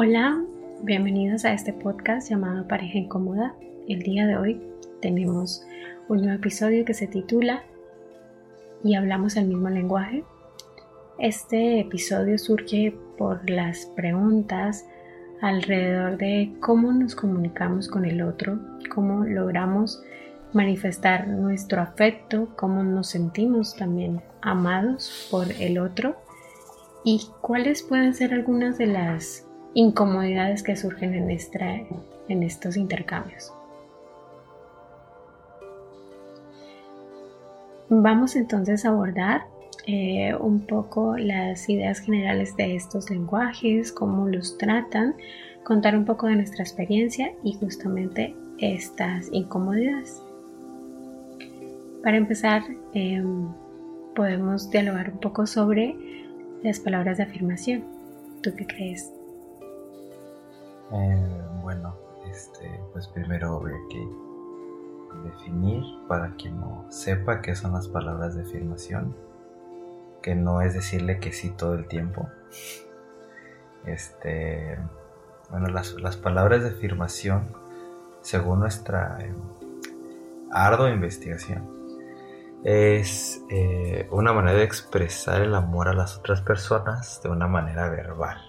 Hola, bienvenidos a este podcast llamado Pareja Incómoda. El día de hoy tenemos un nuevo episodio que se titula Y hablamos el mismo lenguaje. Este episodio surge por las preguntas alrededor de cómo nos comunicamos con el otro, cómo logramos manifestar nuestro afecto, cómo nos sentimos también amados por el otro y cuáles pueden ser algunas de las incomodidades que surgen en, en estos intercambios. Vamos entonces a abordar eh, un poco las ideas generales de estos lenguajes, cómo los tratan, contar un poco de nuestra experiencia y justamente estas incomodidades. Para empezar, em, podemos dialogar un poco sobre las palabras de afirmación. ¿Tú qué crees? Eh, bueno, este, pues primero habría que definir para quien no sepa qué son las palabras de afirmación, que no es decirle que sí todo el tiempo. Este, bueno, las, palabras de afirmación, según nuestra eh, ardua investigación, es eh, una manera de expresar el amor a las otras personas de una manera verbal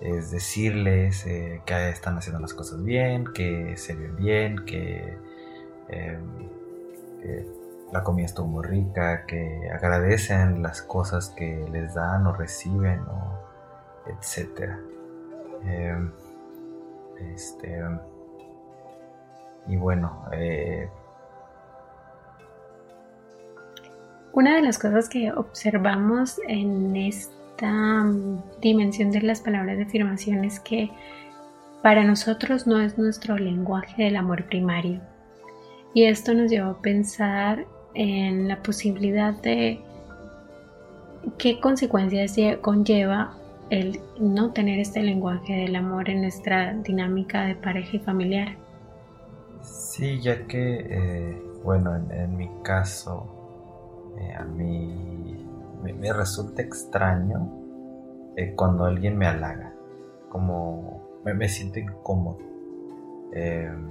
es decirles eh, que están haciendo las cosas bien, que se ven bien, que, em, la comida estuvo muy rica, que agradecen las cosas que les dan o reciben, o etc. Em, este, y bueno, eh, una de las cosas que observamos en este esta dimensión de las palabras de afirmación es que para nosotros no es nuestro lenguaje del amor primario. Y esto nos llevó a pensar en la posibilidad de qué consecuencias conlleva el no tener este lenguaje del amor en nuestra dinámica de pareja y familiar. Sí, ya que, eh, bueno, en, mi caso, eh, a mí me, resulta extraño eh, cuando alguien me halaga, como me, siento incómodo. Em,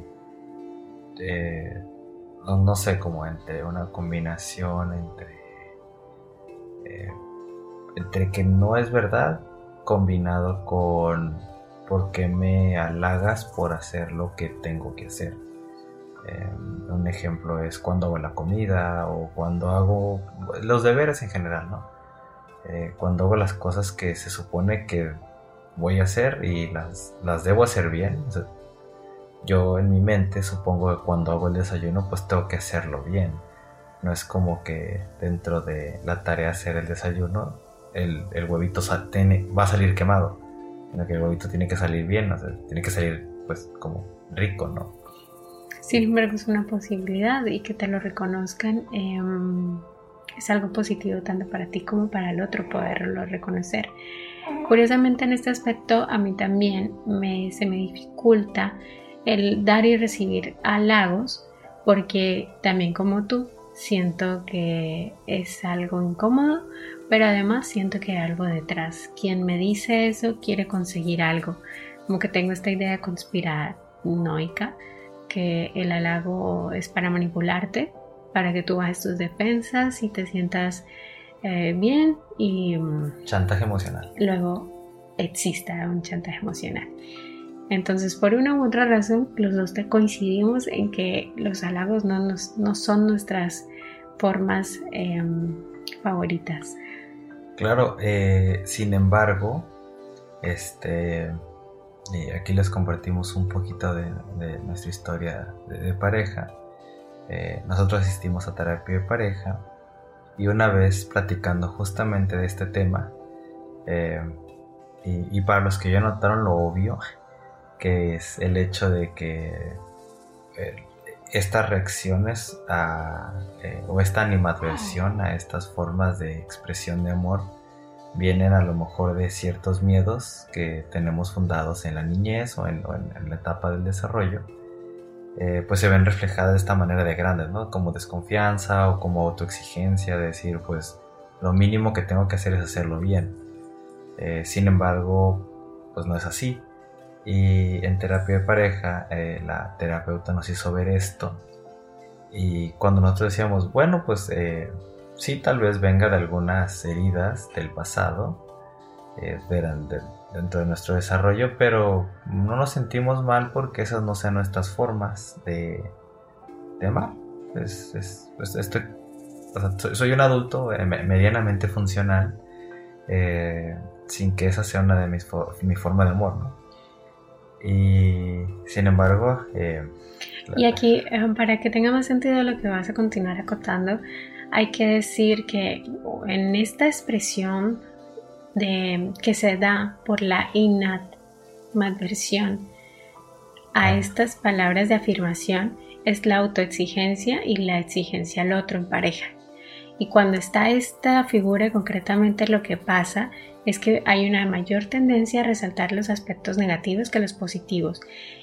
no, sé, como entre una combinación entre, eh, entre que no es verdad combinado con porque me halagas por hacer lo que tengo que hacer. Em, un ejemplo es cuando hago la comida o cuando hago los deberes en general, ¿no? Eh, cuando hago las cosas que se supone que voy a hacer y las, las debo hacer bien. yo en mi mente supongo que cuando hago el desayuno pues tengo que hacerlo bien. No es como que dentro de la tarea hacer el desayuno el, el huevito va a salir quemado. Sino que el huevito tiene que salir bien, tiene que salir pues como rico, ¿no? Sin embargo, es una posibilidad y que te lo reconozcan em, es algo positivo tanto para ti como para el otro poderlo reconocer. Curiosamente en este aspecto a mí también me, se me dificulta el dar y recibir halagos porque también como tú siento que es algo incómodo, pero además siento que hay algo detrás. Quien me dice eso quiere conseguir algo, como que tengo esta idea conspiranoica que el halago es para manipularte, para que tú bajes tus defensas y te sientas eh, bien y... Mm, chantaje emocional. Luego exista un chantaje emocional. Entonces, por una u otra razón, los dos te coincidimos en que los halagos no, no son nuestras formas em, favoritas. Claro, eh, sin embargo, este y aquí les compartimos un poquito de, nuestra historia de, pareja. Eh, nosotros asistimos a terapia de pareja y una vez platicando justamente de este tema, eh, y, para los que ya notaron lo obvio, que es el hecho de que eh, estas reacciones o esta animadversión a estas formas de expresión de amor vienen a lo mejor de ciertos miedos que tenemos fundados en la niñez o en, la etapa del desarrollo, eh, pues se ven reflejadas de esta manera de grandes, ¿no? Como desconfianza o como autoexigencia, de decir, pues lo mínimo que tengo que hacer es hacerlo bien. Eh, sin embargo, pues no es así. Y en terapia de pareja, eh, la terapeuta nos hizo ver esto. Y cuando nosotros decíamos, bueno, pues eh, sí, tal vez venga de algunas heridas del pasado, eh, dentro de nuestro desarrollo, pero no nos sentimos mal porque esas no sean nuestras formas de, de amar. Es, pues, soy, un adulto medianamente funcional, sin que esa sea una de mis mi forma de amor, ¿no? Y sin embargo... Eh, y aquí, eh, para que tenga más sentido lo que vas a continuar acotando, hay que decir que en esta expresión de, que se da por la inadversión a estas palabras de afirmación es la autoexigencia y la exigencia al otro en pareja. Y cuando está esta figura, concretamente lo que pasa es que hay una mayor tendencia a resaltar los aspectos negativos que los positivos.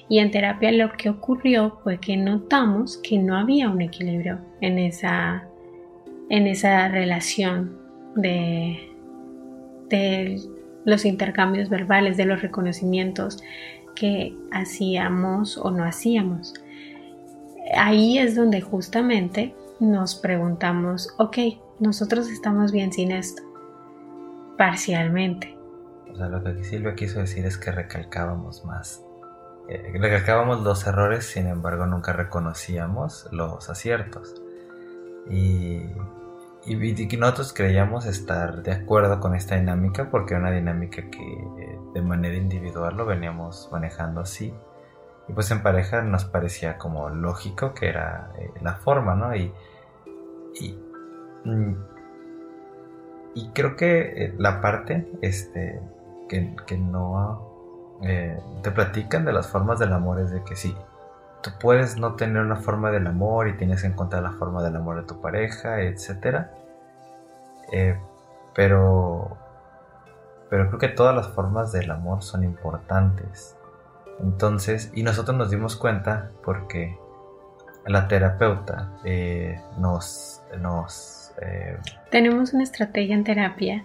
Y en terapia lo que ocurrió fue que notamos que no había un equilibrio en esa, en esa relación de, de los intercambios verbales, de los reconocimientos que hacíamos o no hacíamos. Ahí es donde justamente nos preguntamos, ok, nosotros estamos bien sin esto parcialmente. O sea, lo que Silvia quiso decir es que recalcábamos más. Eh, recalcábamos los errores, sin embargo nunca reconocíamos los aciertos. Y, y, nosotros creíamos estar de acuerdo con esta dinámica porque era una dinámica que eh, de manera individual lo veníamos manejando así. Y pues en pareja nos parecía como lógico que era eh, la forma, ¿no? Y, y mm, y creo que eh, la parte este, que, no eh, te platican de las formas del amor es de que sí, tú puedes no tener una forma del amor y tienes que encontrar la forma del amor de tu pareja, etc. Eh, pero, pero creo que todas las formas del amor son importantes. Entonces, y nosotros nos dimos cuenta porque la terapeuta nos, nos eh, Tenemos una estrategia en terapia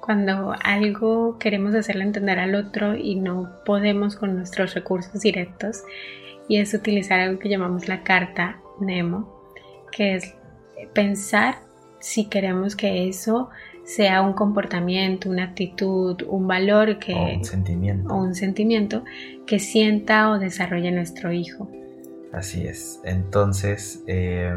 cuando algo queremos hacerle entender al otro y no podemos con nuestros recursos directos y es utilizar algo que llamamos la carta Nemo, que es pensar si queremos que eso sea un comportamiento, una actitud, un valor que o un sentimiento, o un sentimiento que sienta o desarrolle nuestro hijo. Así es. Entonces, eh,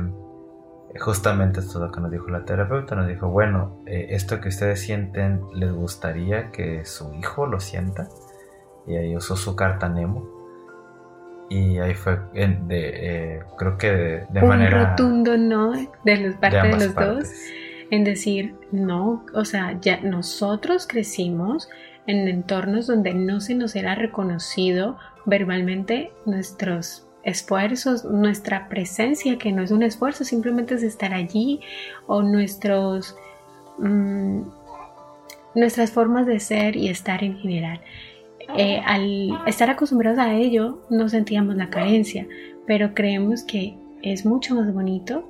justamente esto es lo que nos dijo la terapeuta, nos dijo, bueno, eh, esto que ustedes sienten, ¿les gustaría que su hijo lo sienta? Y ahí usó su carta Nemo. Y ahí fue, de, eh, creo que de, Un manera... rotundo no de los parte de, los dos. En decir, no, o sea, ya nosotros crecimos en entornos donde no se nos era reconocido verbalmente nuestros esfuerzos, nuestra presencia, que no es un esfuerzo, simplemente es estar allí, o nuestros, mm, nuestras formas de ser y estar en general. Eh, al estar acostumbrados a ello, no sentíamos la carencia, pero creemos que es mucho más bonito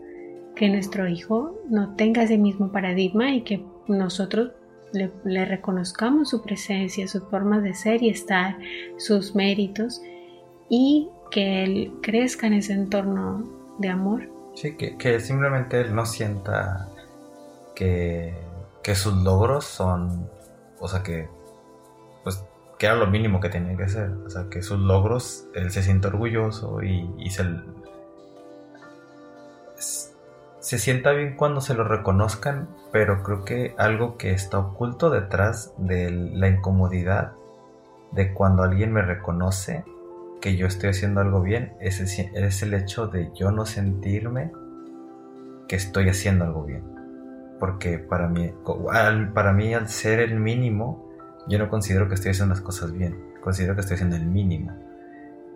que nuestro hijo no tenga ese mismo paradigma y que nosotros le, le reconozcamos su presencia, sus formas de ser y estar, sus méritos y que él crezca en ese entorno de amor. Sí, que, simplemente él no sienta que, sus logros son, o sea, que, que era lo mínimo que tenía que hacer. O sea, que sus logros, él se siente orgulloso y, se, se sienta bien cuando se lo reconozcan, pero creo que algo que está oculto detrás de la incomodidad de cuando alguien me reconoce que yo estoy haciendo algo bien es el, es el hecho de yo no sentirme que estoy haciendo algo bien. Porque para mí, para mí al ser el mínimo, yo no considero que estoy haciendo las cosas bien, considero que estoy haciendo el mínimo.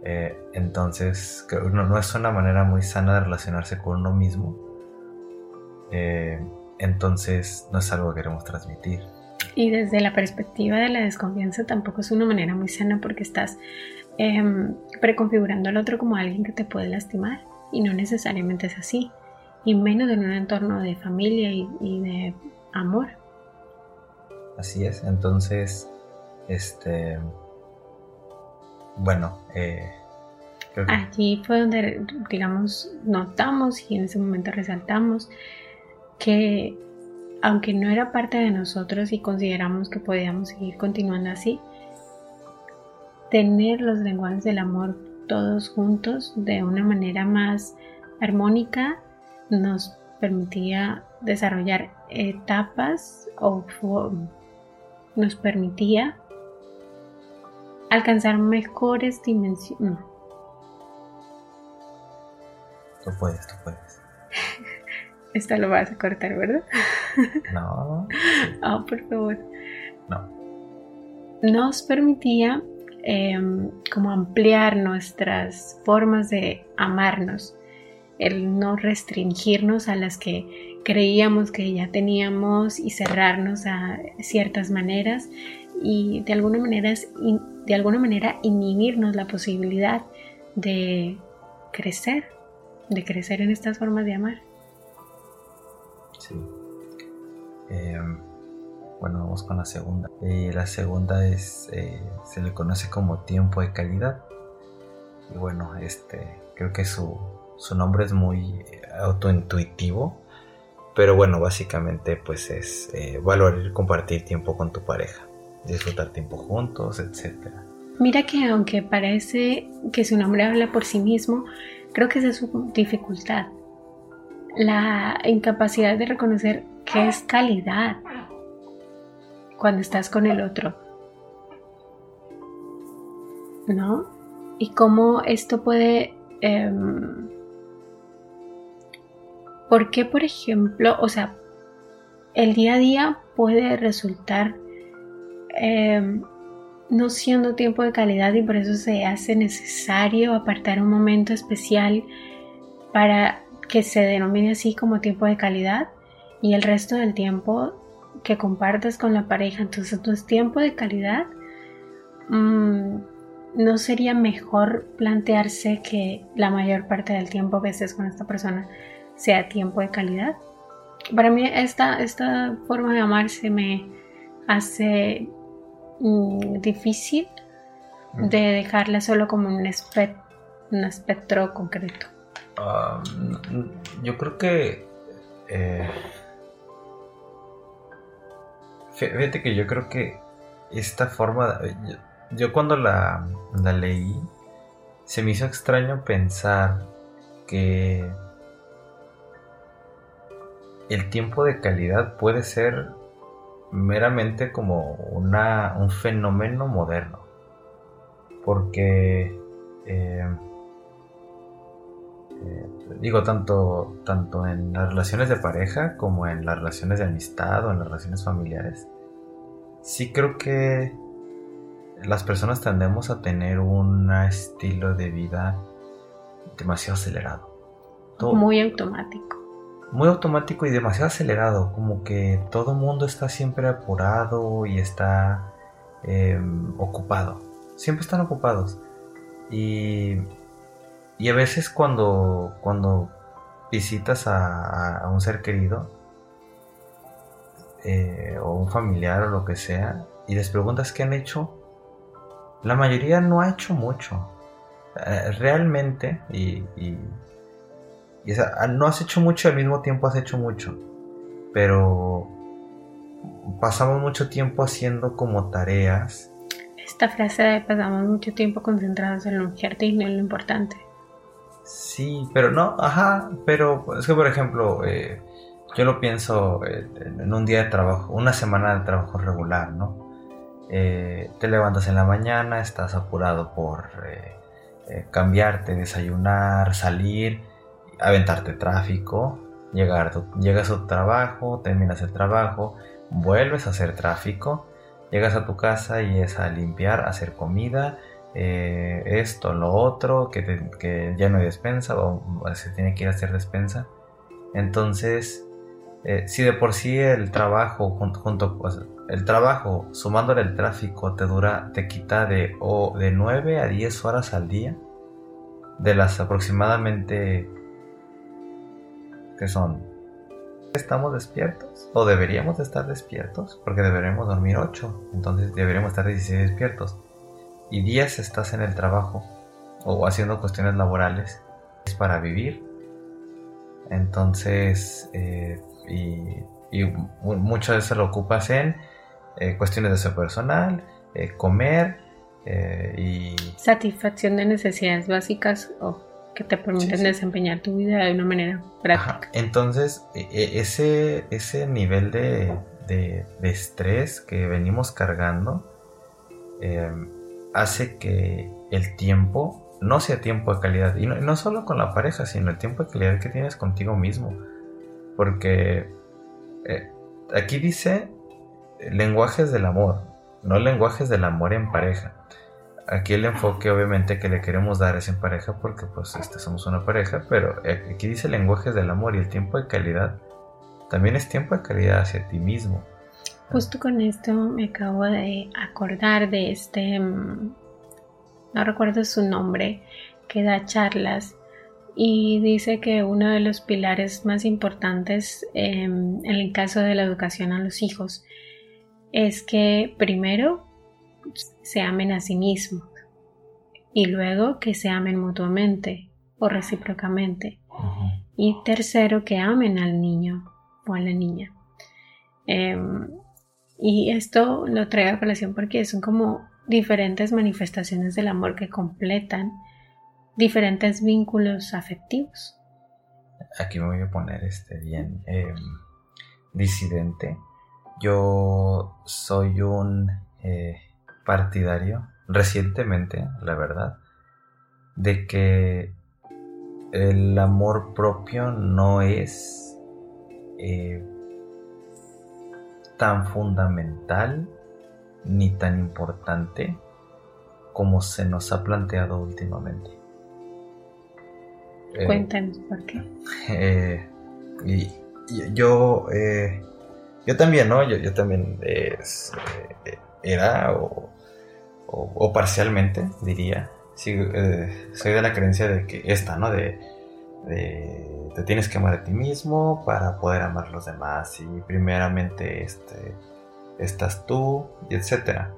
Eh, entonces, no, no, es una manera muy sana de relacionarse con uno mismo. Eh, entonces, no es algo que queremos transmitir. Y desde la perspectiva de la desconfianza tampoco es una manera muy sana porque estás Em, preconfigurando al otro como alguien que te puede lastimar y no necesariamente es así, y menos en un entorno de familia y, de amor. Así es, entonces, este, bueno, eh, allí fue donde, digamos, notamos y en ese momento resaltamos que aunque no era parte de nosotros y consideramos que podíamos seguir continuando así, tener los lenguajes del amor todos juntos de una manera más armónica nos permitía desarrollar etapas o nos permitía alcanzar mejores dimensiones. Tú puedes, tú puedes. Esto lo vas a cortar, ¿verdad? No. oh, por favor. No. Nos permitía em, como ampliar nuestras formas de amarnos, el no restringirnos a las que creíamos que ya teníamos y cerrarnos a ciertas maneras y de alguna manera, de alguna manera inhibirnos la posibilidad de crecer de crecer en estas formas de amar. Sí. Em, bueno, vamos con la segunda. Eh, la segunda es, eh, se le conoce como tiempo de calidad. Y bueno, este, creo que su, su nombre es muy autointuitivo. Pero bueno, básicamente pues es eh, valorar compartir tiempo con tu pareja. Disfrutar tiempo juntos, etc. Mira que aunque parece que su nombre habla por sí mismo, Creo que esa es su dificultad. La incapacidad de reconocer qué es calidad cuando estás con el otro. ¿No? Y cómo esto puede... Em, ¿Por qué, por ejemplo, o sea, el día a día puede resultar em, no siendo tiempo de calidad y por eso se hace necesario apartar un momento especial para que se denomine así como tiempo de calidad y el resto del tiempo que compartes con la pareja. Entonces, tu tiempo de calidad. Mm, ¿No sería mejor plantearse que la mayor parte del tiempo que estés con esta persona sea tiempo de calidad? Para mí esta, esta forma de amar se me hace Mm, difícil de dejarla solo como un, un espectro concreto. yo creo que... Eh, fíjate que yo creo que esta forma... Yo, cuando la, la leí, se me hizo extraño pensar que el tiempo de calidad puede ser meramente como una, un fenómeno moderno. Porque, eh, eh, digo, tanto, tanto en las relaciones de pareja como en las relaciones de amistad o en las relaciones familiares, sí creo que las personas tendemos a tener un estilo de vida demasiado acelerado. Muy automático muy automático y demasiado acelerado, como que todo mundo está siempre apurado y está em, ocupado, siempre están ocupados. Y, y a veces cuando, cuando visitas a, un ser querido, eh, o un familiar o lo que sea, y les preguntas qué han hecho, la mayoría no ha hecho mucho. Eh, realmente, y no has hecho mucho al mismo tiempo has hecho mucho. Pero pasamos mucho tiempo haciendo como tareas. Esta frase de pasamos mucho tiempo concentrados en lo urgente y no en lo importante. Sí, pero no, ajá, pero es que por ejemplo, eh, yo lo pienso eh, en un día de trabajo, una semana de trabajo regular, ¿no? Eh, te levantas en la mañana, estás apurado por cambiarte, desayunar, salir, aventarte tráfico, llegar, llegas a tu trabajo, terminas el trabajo, vuelves a hacer tráfico, llegas a tu casa y es a limpiar, hacer comida, eh, esto, lo otro, que, ya no hay despensa o se tiene que ir a hacer despensa. Entonces, eh, si de por sí el trabajo junto, el trabajo sumándole el tráfico te dura, te quita de, o de 9 a 10 horas al día, de las aproximadamente que son, ¿estamos despiertos? ¿O deberíamos estar despiertos? Porque deberemos dormir 8, entonces deberíamos estar 16 despiertos. y días estás en el trabajo o haciendo cuestiones laborales, es para vivir. Entonces, eh, y, mucho de eso lo ocupas en eh, cuestiones de su personal, eh, comer y... Satisfacción de necesidades básicas o que te permiten desempeñar tu vida de una manera práctica. Entonces, e, e, ese, ese nivel de, de, estrés que venimos cargando hace que el tiempo no sea tiempo de calidad. Y no, solo con la pareja, sino el tiempo de calidad que tienes contigo mismo. Porque eh, aquí dice lenguajes del amor, no lenguajes del amor en pareja. Aquí el enfoque obviamente que le queremos dar es en pareja porque pues este, somos una pareja, pero aquí dice lenguajes del amor y el tiempo de calidad también es tiempo de calidad hacia ti mismo. Justo con esto me acabo de acordar de este, mm, no recuerdo su nombre, que da charlas y dice que uno de los pilares más importantes em, en el caso de la educación a los hijos es que primero se amen a sí mismos y luego que se amen mutuamente o recíprocamente y tercero que amen al niño o a la niña. Em, y esto lo traigo a colación porque son como diferentes manifestaciones del amor que completan diferentes vínculos afectivos. Aquí me voy a poner este bien em, disidente. Yo soy un eh, partidario, recientemente, la verdad, de que el amor propio no es eh, tan fundamental ni tan importante como se nos ha planteado últimamente. Eh, Cuéntanos por qué. Eh, y, yo, yo también, ¿no? Yo, también era o, parcialmente, diría. soy de la creencia de que esta, ¿no? De, de te tienes que amar a ti mismo para poder amar a los demás y primeramente este, estás tú etcétera.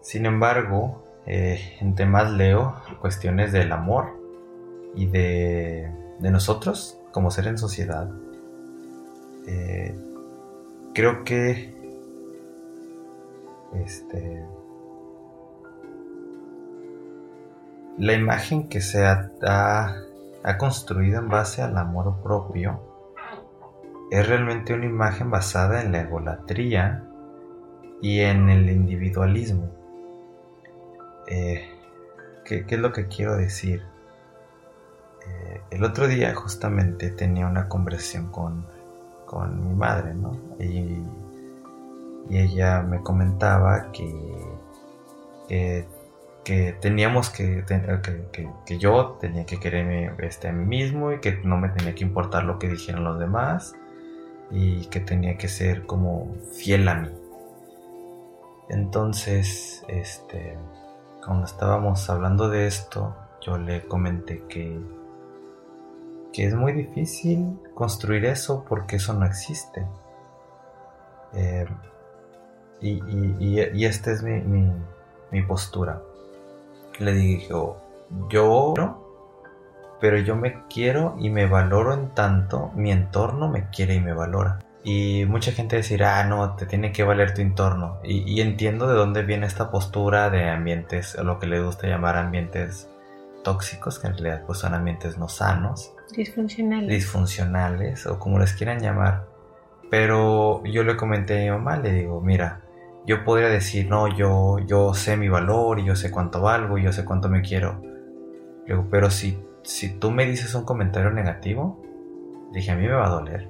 Sin embargo, eh, entre más leo cuestiones del amor y de, de nosotros como ser en sociedad, eh, creo que este, la imagen que se ha ha construido en base al amor propio es realmente una imagen basada en la egolatría y en el individualismo. Eh, ¿qué, es lo que quiero decir? Eh, el otro día justamente tenía una conversación con, con mi madre, ¿no? Y, y ella me comentaba que, que que teníamos que, que, yo tenía que quererme este, a mí mismo y que no me tenía que importar lo que dijeran los demás y que tenía que ser como fiel a mí. Entonces, este, cuando estábamos hablando de esto, yo le comenté que, que es muy difícil construir eso porque eso no existe. Eh, y, y, esta es mi, mi, mi postura le dijo, yo, pero yo me quiero y me valoro en tanto, mi entorno me quiere y me valora. Y mucha gente decirá, ah, no, te tiene que valer tu entorno. Y, entiendo de dónde viene esta postura de ambientes, lo que le gusta llamar ambientes tóxicos, que en realidad pues son ambientes no sanos. Disfuncionales. Disfuncionales, o como les quieran llamar. Pero yo le comenté a mi mamá, le digo, mira, yo podría decir, no, yo, yo sé mi valor y yo sé cuánto valgo y yo sé cuánto me quiero. pero si, si tú me dices un comentario negativo, dije, a mí me va a doler.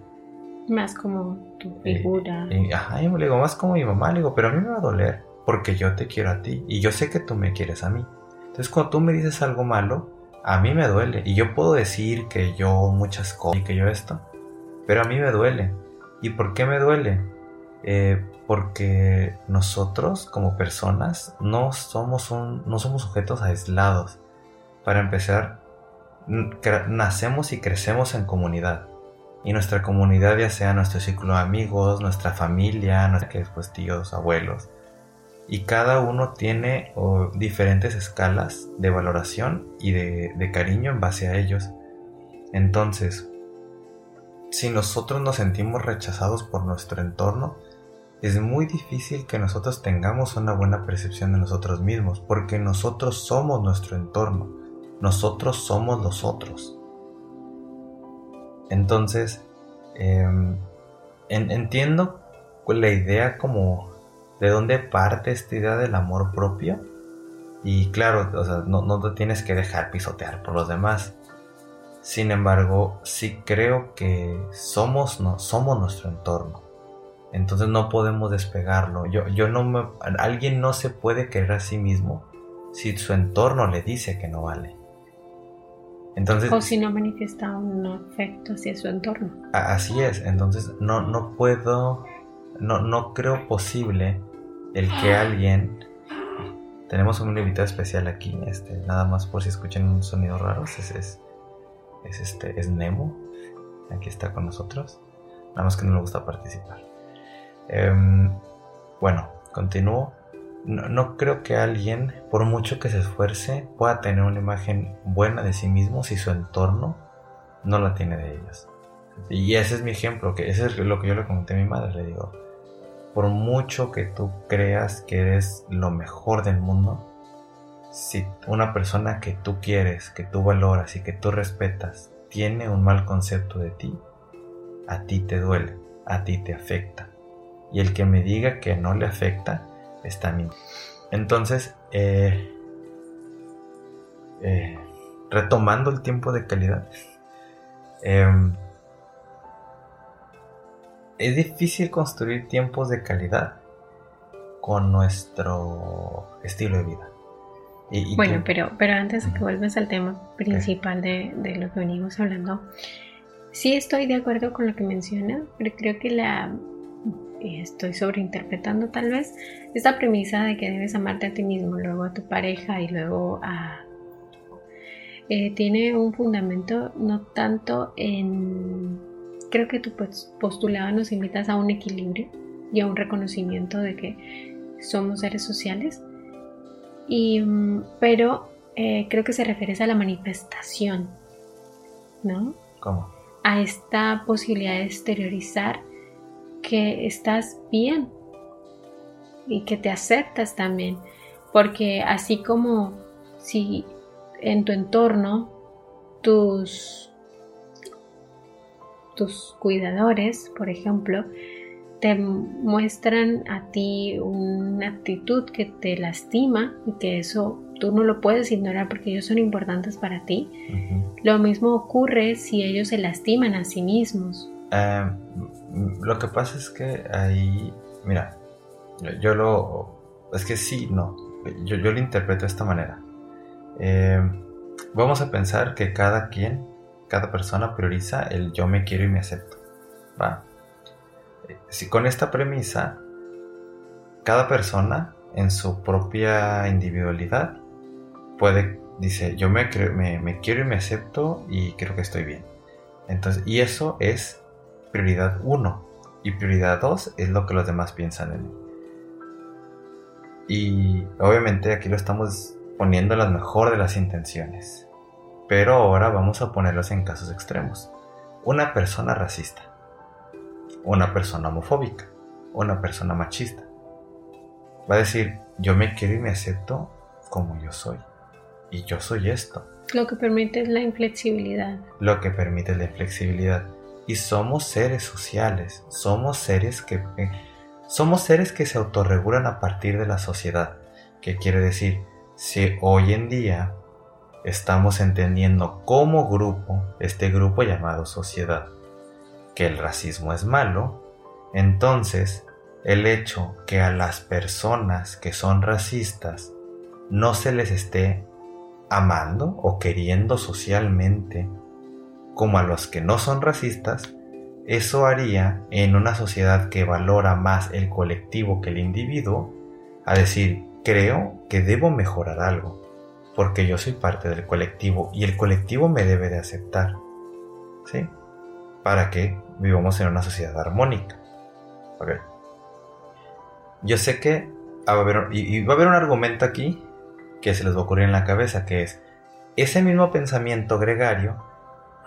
Más como tu figura. ajá, yo le digo, más como mi mamá, le digo, pero a mí me va a doler porque yo te quiero a ti y yo sé que tú me quieres a mí. Entonces cuando tú me dices algo malo, a mí me duele y yo puedo decir que yo muchas cosas y que yo esto, pero a mí me duele. ¿Y por qué me duele? Eh, porque nosotros como personas no somos, un, no somos sujetos aislados. Para empezar, nacemos y crecemos en comunidad. Y nuestra comunidad, ya sea nuestro círculo de amigos, nuestra familia, que después tíos, abuelos. y cada uno tiene diferentes escalas de valoración y de, cariño en base a ellos. Entonces, si nosotros nos sentimos rechazados por nuestro entorno, es muy difícil que nosotros tengamos una buena percepción de nosotros mismos, porque nosotros somos nuestro entorno, nosotros somos los otros. Entonces, em, entiendo la idea como de dónde parte esta idea del amor propio. Y claro, no, no te tienes que dejar pisotear por los demás. Sin embargo, sí creo que somos, no, somos nuestro entorno. Entonces no podemos despegarlo. Yo, yo no me, alguien no se puede querer a sí mismo si su entorno le dice que no vale. Entonces, o si no manifiesta un afecto hacia su entorno. Así es, entonces no, no puedo, no, no creo posible el que alguien... Tenemos un invitado especial aquí, este, nada más por si escuchan un sonido raro, es, es, este, es Nemo, aquí está con nosotros, nada más que no le gusta participar. Em, bueno, continúo. No, creo que alguien, por mucho que se esfuerce, pueda tener una imagen buena de sí mismo si su entorno no la tiene de ellos. Y ese es mi ejemplo, que ese es lo que yo le comenté a mi madre, le digo, por mucho que tú creas que eres lo mejor del mundo, si una persona que tú quieres, que tú valoras y que tú respetas tiene un mal concepto de ti, a ti te duele, a ti te afecta. Y el que me diga que no le afecta, está mintiendo. Entonces, eh, eh, retomando el tiempo de calidad, em, es difícil construir tiempos de calidad con nuestro estilo de vida. bueno, pero, pero antes de que vuelvas al tema principal de, lo que venimos hablando, sí estoy de acuerdo con lo que menciona, pero creo que la estoy sobreinterpretando tal vez esta premisa de que debes amarte a ti mismo, luego a tu pareja y luego a... Eh, tiene un fundamento no tanto en creo que tu postulado nos invitas a un equilibrio y a un reconocimiento de que somos seres sociales, y, pero eh, creo que se refiere a la manifestación, ¿no? ¿Cómo? A esta posibilidad de exteriorizar que estás bien y que te aceptas también, porque así como si en tu entorno tus tus cuidadores, por ejemplo, te muestran a ti una actitud que te lastima y que eso tú no lo puedes ignorar porque ellos son importantes para ti. Lo mismo ocurre si ellos se lastiman a sí mismos. Em, lo que pasa es que ahí, mira, yo lo... Es que sí, no. Yo, yo lo interpreto de esta manera. Em, vamos a pensar que cada quien cada persona prioriza el yo me quiero y me acepto. ¿va? Si con esta premisa, cada persona en su propia individualidad puede, dice, yo me, me, quiero y me acepto y creo que estoy bien. Entonces, y eso es prioridad uno. Y prioridad dos es lo que los demás piensan en mí. Y obviamente aquí lo estamos poniendo las mejor de las intenciones. Pero ahora vamos a ponerlos en casos extremos. Una persona racista, una persona homofóbica, una persona machista. Va a decir, yo me quiero y me acepto como yo soy. Y yo soy esto. Lo que permite es la inflexibilidad. Lo que permite es la inflexibilidad. Y somos seres sociales, somos seres que eh, somos seres que se autorregulan a partir de la sociedad. ¿Qué quiere decir? Si hoy en día estamos entendiendo como grupo, este grupo llamado sociedad, que el racismo es malo, entonces el hecho que a las personas que son racistas no se les esté amando o queriendo socialmente como a los que no son racistas, eso haría en una sociedad que valora más el colectivo que el individuo, a decir, creo que debo mejorar algo porque yo soy parte del colectivo y el colectivo me debe de aceptar. ¿Sí? Para que vivamos en una sociedad armónica. Yo sé que a haber, y, va a haber un argumento aquí que se les va a ocurrir en la cabeza, que es, ese mismo pensamiento gregario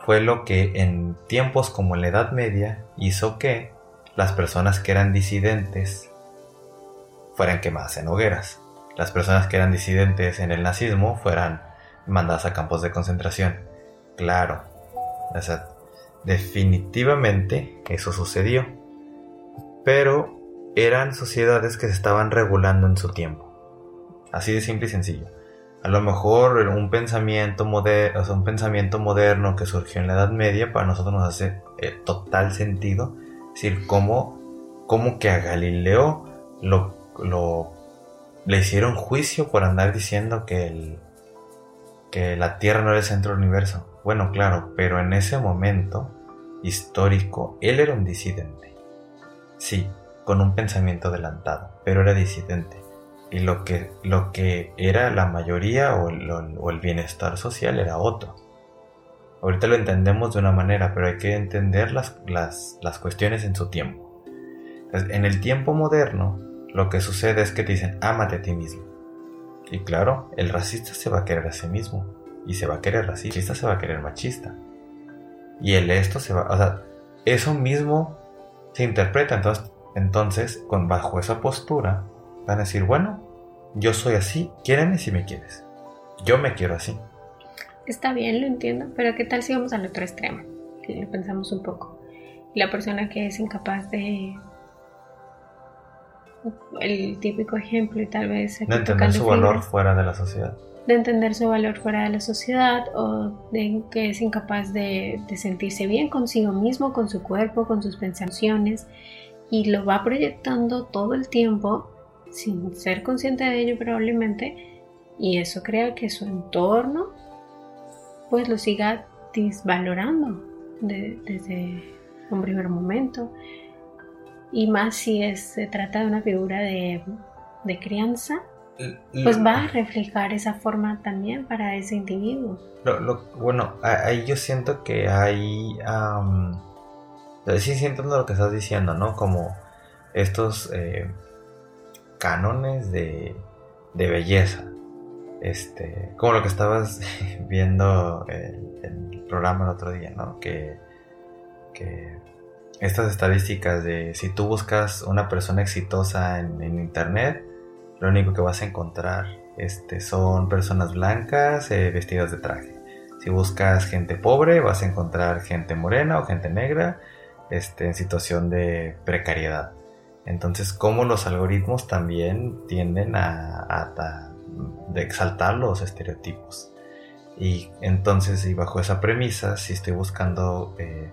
fue lo que en tiempos como la Edad Media hizo que las personas que eran disidentes fueran quemadas en hogueras. Las personas que eran disidentes en el nazismo fueran mandadas a campos de concentración. Claro, definitivamente eso sucedió. Pero eran sociedades que se estaban regulando en su tiempo. Así de simple y sencillo. A lo mejor un pensamiento, moderno, un pensamiento moderno que surgió en la Edad Media para nosotros nos hace eh, total sentido. Es decir, cómo, cómo que a Galileo lo, lo, le hicieron juicio por andar diciendo que, el, que la Tierra no era el centro del universo. Bueno, claro, pero en ese momento histórico, él era un disidente. Sí, con un pensamiento adelantado, pero era disidente. Y lo que, lo que era la mayoría o el, bienestar social era otro. Ahorita lo entendemos de una manera, pero hay que entender las, las, cuestiones en su tiempo. en el tiempo moderno, lo que sucede es que te dicen, ámate a ti mismo. Y claro, el racista se va a querer a sí mismo. Y se va a querer racista, se va a querer machista. Y el esto se va, o sea, eso mismo se interpreta. Entonces, entonces, con bajo esa postura, van a decir, bueno, yo soy así, quiéreme si me quieres. Yo me quiero así. Está bien, lo entiendo, pero ¿qué tal si vamos al otro extremo? Si lo pensamos un poco. La persona que es incapaz de... El típico ejemplo y tal vez... De entender su valor fuera de la sociedad. De entender su valor fuera de la sociedad o de que es incapaz de, de sentirse bien consigo mismo, con su cuerpo, con sus pensaciones y lo va proyectando todo el tiempo sin ser consciente de ello probablemente y eso crea que su entorno pues lo siga disvalorando desde un primer momento y más si es, se trata de una figura de, crianza pues va a reflejar esa forma también para ese individuo. bueno, ahí yo siento que hay sí, sí entiendo lo que estás diciendo, ¿no? Como estos eh, cánones de, de, belleza. Este, como lo que estabas viendo en el, programa el otro día, ¿no? Que, que estas estadísticas de si tú buscas una persona exitosa en, internet, lo único que vas a encontrar este, son personas blancas eh, vestidas de traje. Si buscas gente pobre, vas a encontrar gente morena o gente negra este, en situación de precariedad. Entonces, como los algoritmos también tienden a, exaltar los estereotipos. Y entonces, y bajo esa premisa, si estoy buscando eh,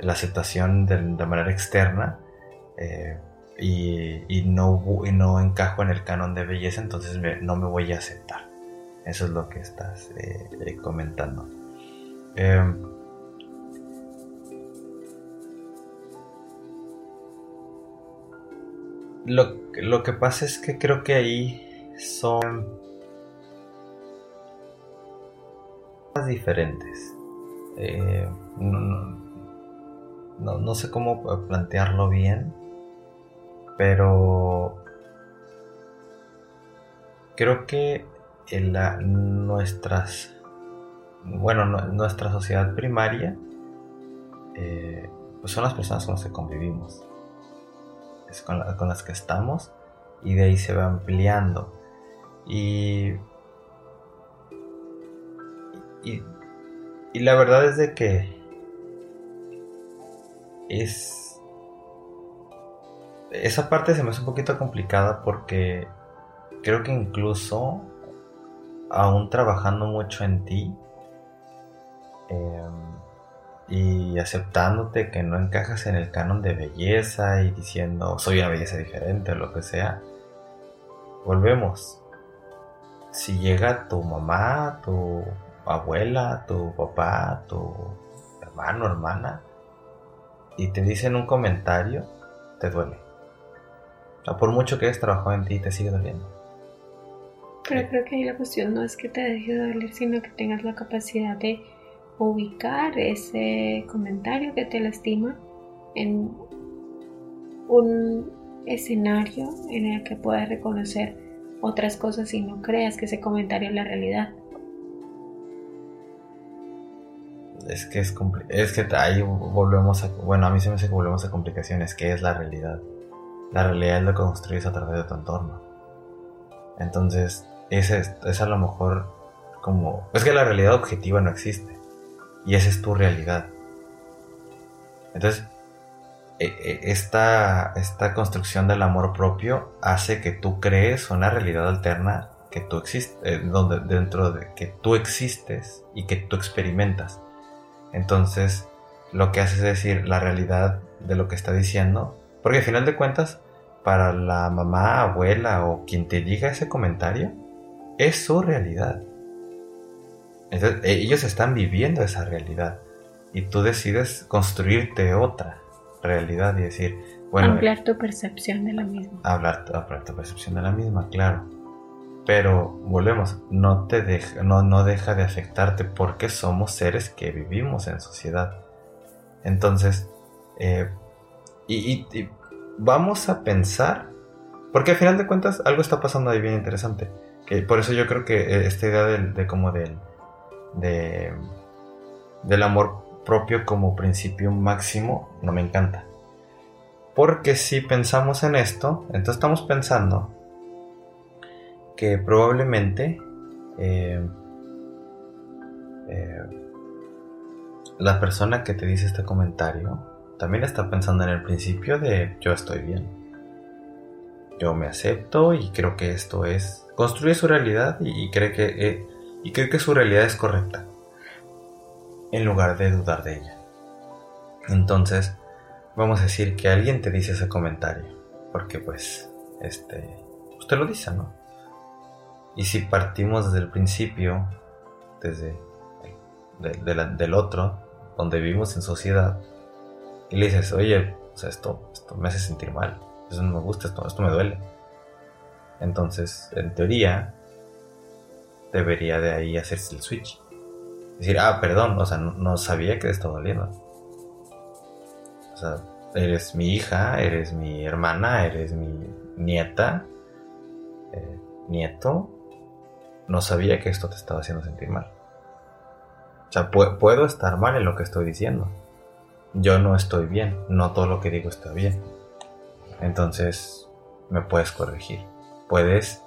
la aceptación de, manera externa eh, y, no, no encajo en el canon de belleza, entonces no me voy a aceptar. Eso es lo que estás eh, comentando. Em, Lo, que pasa es que creo que ahí son diferentes. Eh, no, sé cómo plantearlo bien, pero creo que en la, nuestras, bueno, nuestra sociedad primaria eh, pues son las personas con las que convivimos con, las que estamos y de ahí se va ampliando. Y, y, la verdad es de que es... Esa parte se me hace un poquito complicada porque creo que incluso aún trabajando mucho en ti, em, y aceptándote que no encajas en el canon de belleza y diciendo soy una belleza diferente o lo que sea, volvemos. Si llega tu mamá, tu abuela, tu papá, tu hermano, hermana, y te dicen un comentario, te duele. O por mucho que hayas trabajado en ti, te sigue doliendo. Pero creo que ahí la cuestión no es que te deje de doler, sino que tengas la capacidad de ubicar ese comentario que te lastima en un escenario en el que puedas reconocer otras cosas y no creas que ese comentario es la realidad. Es que es es que ahí volvemos a, bueno, a mí se me hace que volvemos a complicaciones, ¿qué es la realidad? La realidad es lo que construyes a través de tu entorno. Entonces, ese es a lo mejor como, es que la realidad objetiva no existe y esa es tu realidad. Entonces, e, e, esta, esta construcción del amor propio hace que tú crees una realidad alterna que tú existes, eh, donde, dentro de que tú existes y que tú experimentas. Entonces, lo que hace es decir la realidad de lo que está diciendo, porque al final de cuentas, para la mamá, abuela o quien te diga ese comentario, es su realidad. Entonces, ellos están viviendo esa realidad y tú decides construirte otra realidad y decir, bueno... Ampliar tu percepción de la misma. Hablar, ampliar tu percepción de la misma, claro. Pero volvemos, no te deja, no, no deja de afectarte porque somos seres que vivimos en sociedad. Entonces, eh, y, vamos a pensar, porque al final de cuentas algo está pasando ahí bien interesante. Que por eso yo creo que eh, esta idea de como del, de, del amor propio como principio máximo no me encanta. Porque si pensamos en esto, entonces estamos pensando que probablemente eh, eh, la persona que te dice este comentario también está pensando en el principio de yo estoy bien. Yo me acepto y creo que esto es... Construye su realidad y, cree que, eh, y cree que su realidad es correcta en lugar de dudar de ella. Entonces, vamos a decir que alguien te dice ese comentario, porque pues, este, usted lo dice, ¿no? Y si partimos desde el principio, desde del otro, donde vivimos en sociedad, y le dices, oye, o sea, esto, esto me hace sentir mal, eso no me gusta, esto, esto me duele. Entonces, en teoría, debería de ahí hacerse el switch decir, ah, perdón, o sea, no, sabía que te estaba doliendo. O sea, eres mi hija, eres mi hermana, eres mi nieta, eh, nieto. No sabía que esto te estaba haciendo sentir mal. O sea, puedo estar mal en lo que estoy diciendo. Yo no estoy bien, no todo lo que digo está bien. Entonces, me puedes corregir. Puedes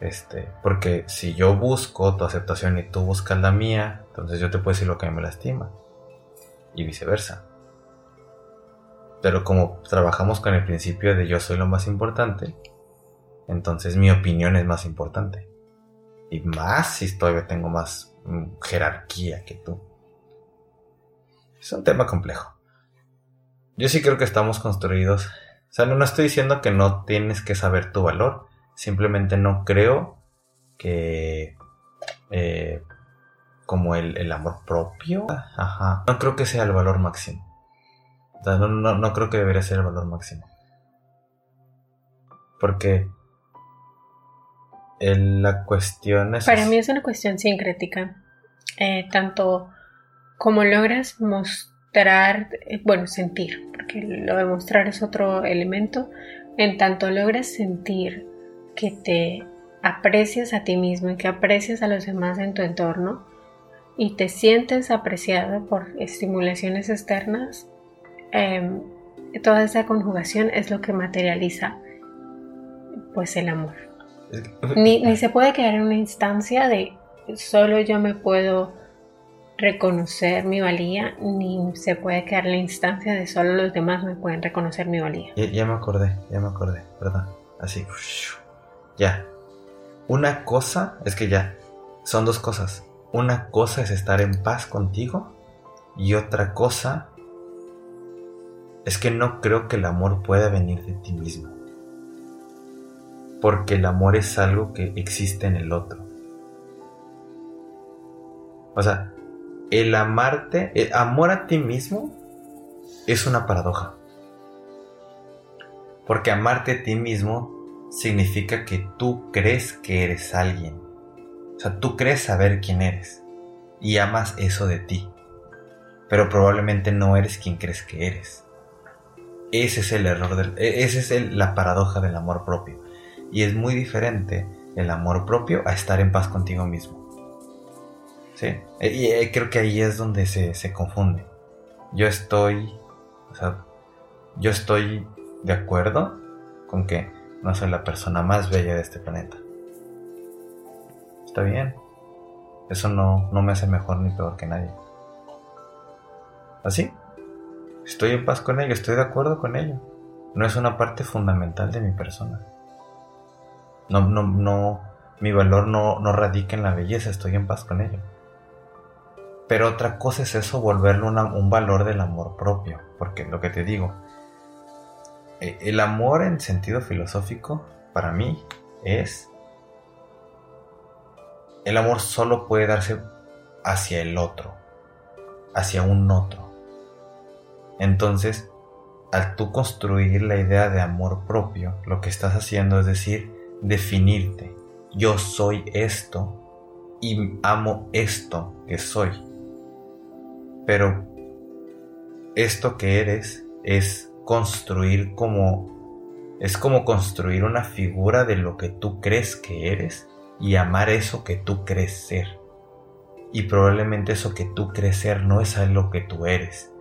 este, porque si yo busco tu aceptación y tú buscas la mía, entonces yo te puedo decir lo que me lastima. Y viceversa. Pero como trabajamos con el principio de yo soy lo más importante, entonces mi opinión es más importante. Y más si todavía tengo más mm, jerarquía que tú. Es un tema complejo. Yo sí creo que estamos construidos. O sea, no estoy diciendo que no tienes que saber tu valor Simplemente no creo que eh, como el, amor propio, ajá, no creo que sea el valor máximo. no, no, creo que debería ser el valor máximo. Porque la cuestión es... Para mí es una cuestión sincrética. Eh, tanto como logras mostrar, eh, bueno, sentir, porque lo de mostrar es otro elemento, en tanto logras sentir que te aprecias a ti mismo y que aprecias a los demás en tu entorno y te sientes apreciado por estimulaciones externas, em, toda esa conjugación es lo que materializa pues el amor. Ni, ni se puede quedar en una instancia de solo yo me puedo reconocer mi valía, ni se puede quedar la instancia de solo los demás me pueden reconocer mi valía. Ya, me acordé, ya me acordé, ¿verdad? Así. Ya. Una cosa es que ya. Son dos cosas. Una cosa es estar en paz contigo y otra cosa es que no creo que el amor pueda venir de ti mismo. Porque el amor es algo que existe en el otro. O sea, el amarte, el amor a ti mismo es una paradoja. Porque amarte a ti mismo significa que tú crees que eres alguien. O sea, tú crees saber quién eres y amas eso de ti. Pero probablemente no eres quien crees que eres. ese es el error, del, e, esa es la paradoja del amor propio. Y es muy diferente el amor propio a estar en paz contigo mismo. ¿Sí? E, y eh, creo que ahí es donde se, se confunde. Yo estoy, o sea, yo estoy de acuerdo con que no soy la persona más bella de este planeta. Está bien. Eso no, no me hace mejor ni peor que nadie. Así. Estoy en paz con ello, estoy de acuerdo con ello. No es una parte fundamental de mi persona. No, no, no, mi valor no, no radica en la belleza, estoy en paz con ello. Pero otra cosa es eso, volverlo un valor del amor propio. Porque lo que te digo, el amor en sentido filosófico, para mí, es... El amor solo puede darse hacia el otro, hacia un otro. Entonces, al tú construir la idea de amor propio, lo que estás haciendo es decir, definirte. Yo soy esto y amo esto que soy. Pero esto que eres es construir como... Es como construir una figura de lo que tú crees que eres y amar eso que tú crees ser. Y probablemente eso que tú crees ser no es lo que tú eres.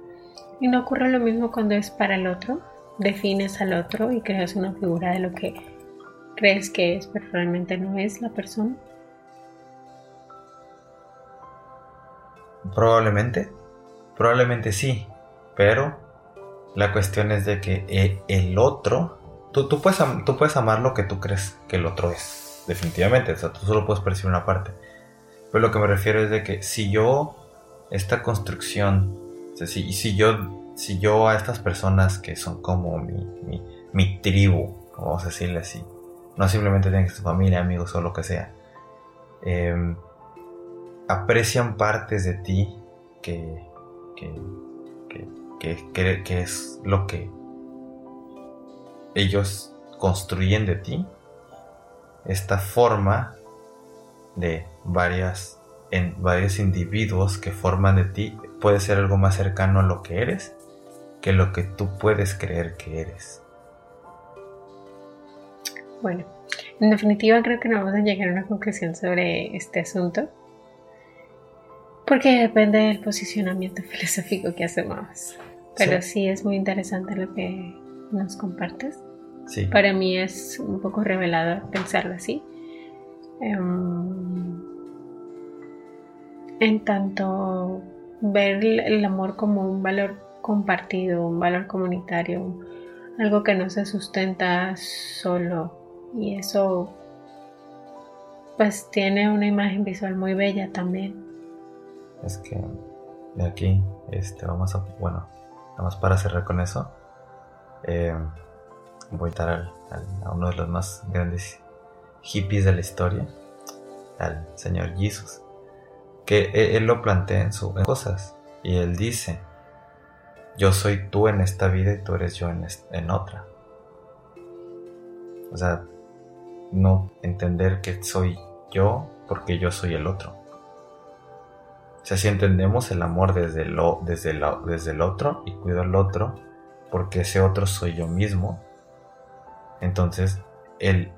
¿Y no ocurre lo mismo cuando es para el otro? Defines al otro y creas una figura de lo que crees que es, pero realmente no es la persona. Probablemente, probablemente sí, pero la cuestión es de que eh, el otro, tú, tú, puedes, tú puedes amar lo que tú crees que el otro es, definitivamente, o sea, tú solo puedes percibir una parte. Pero lo que me refiero es de que si yo, esta construcción, o sea, si, si, yo, si yo a estas personas que son como mi, mi, mi tribu, vamos a decirle así, no simplemente tienen que ser familia, amigos o lo que sea, em, aprecian partes de ti que, que que, es lo que ellos construyen de ti, esta forma de varias, en varios individuos que forman de ti puede ser algo más cercano a lo que eres que lo que tú puedes creer que eres. Bueno, en definitiva creo que no vamos a llegar a una conclusión sobre este asunto. Porque depende del posicionamiento filosófico que hacemos. Pero sí. es muy interesante lo que nos compartes. Sí. Para mí es un poco revelador pensarlo así. Em, en tanto ver el amor como un valor compartido, un valor comunitario, algo que no se sustenta solo y eso pues tiene una imagen visual muy bella también. Es que de aquí este vamos a bueno Nada más para cerrar con eso, eh, voy a estar a uno de los más grandes hippies de la historia, al señor Jesus, que e, él, lo plantea en sus cosas y él dice, yo soy tú en esta vida y tú eres yo en, en otra. O sea, no entender que soy yo porque yo soy el otro. O sea, si entendemos el amor desde, lo, desde, desde el otro y cuido al otro, porque ese otro soy yo mismo, entonces el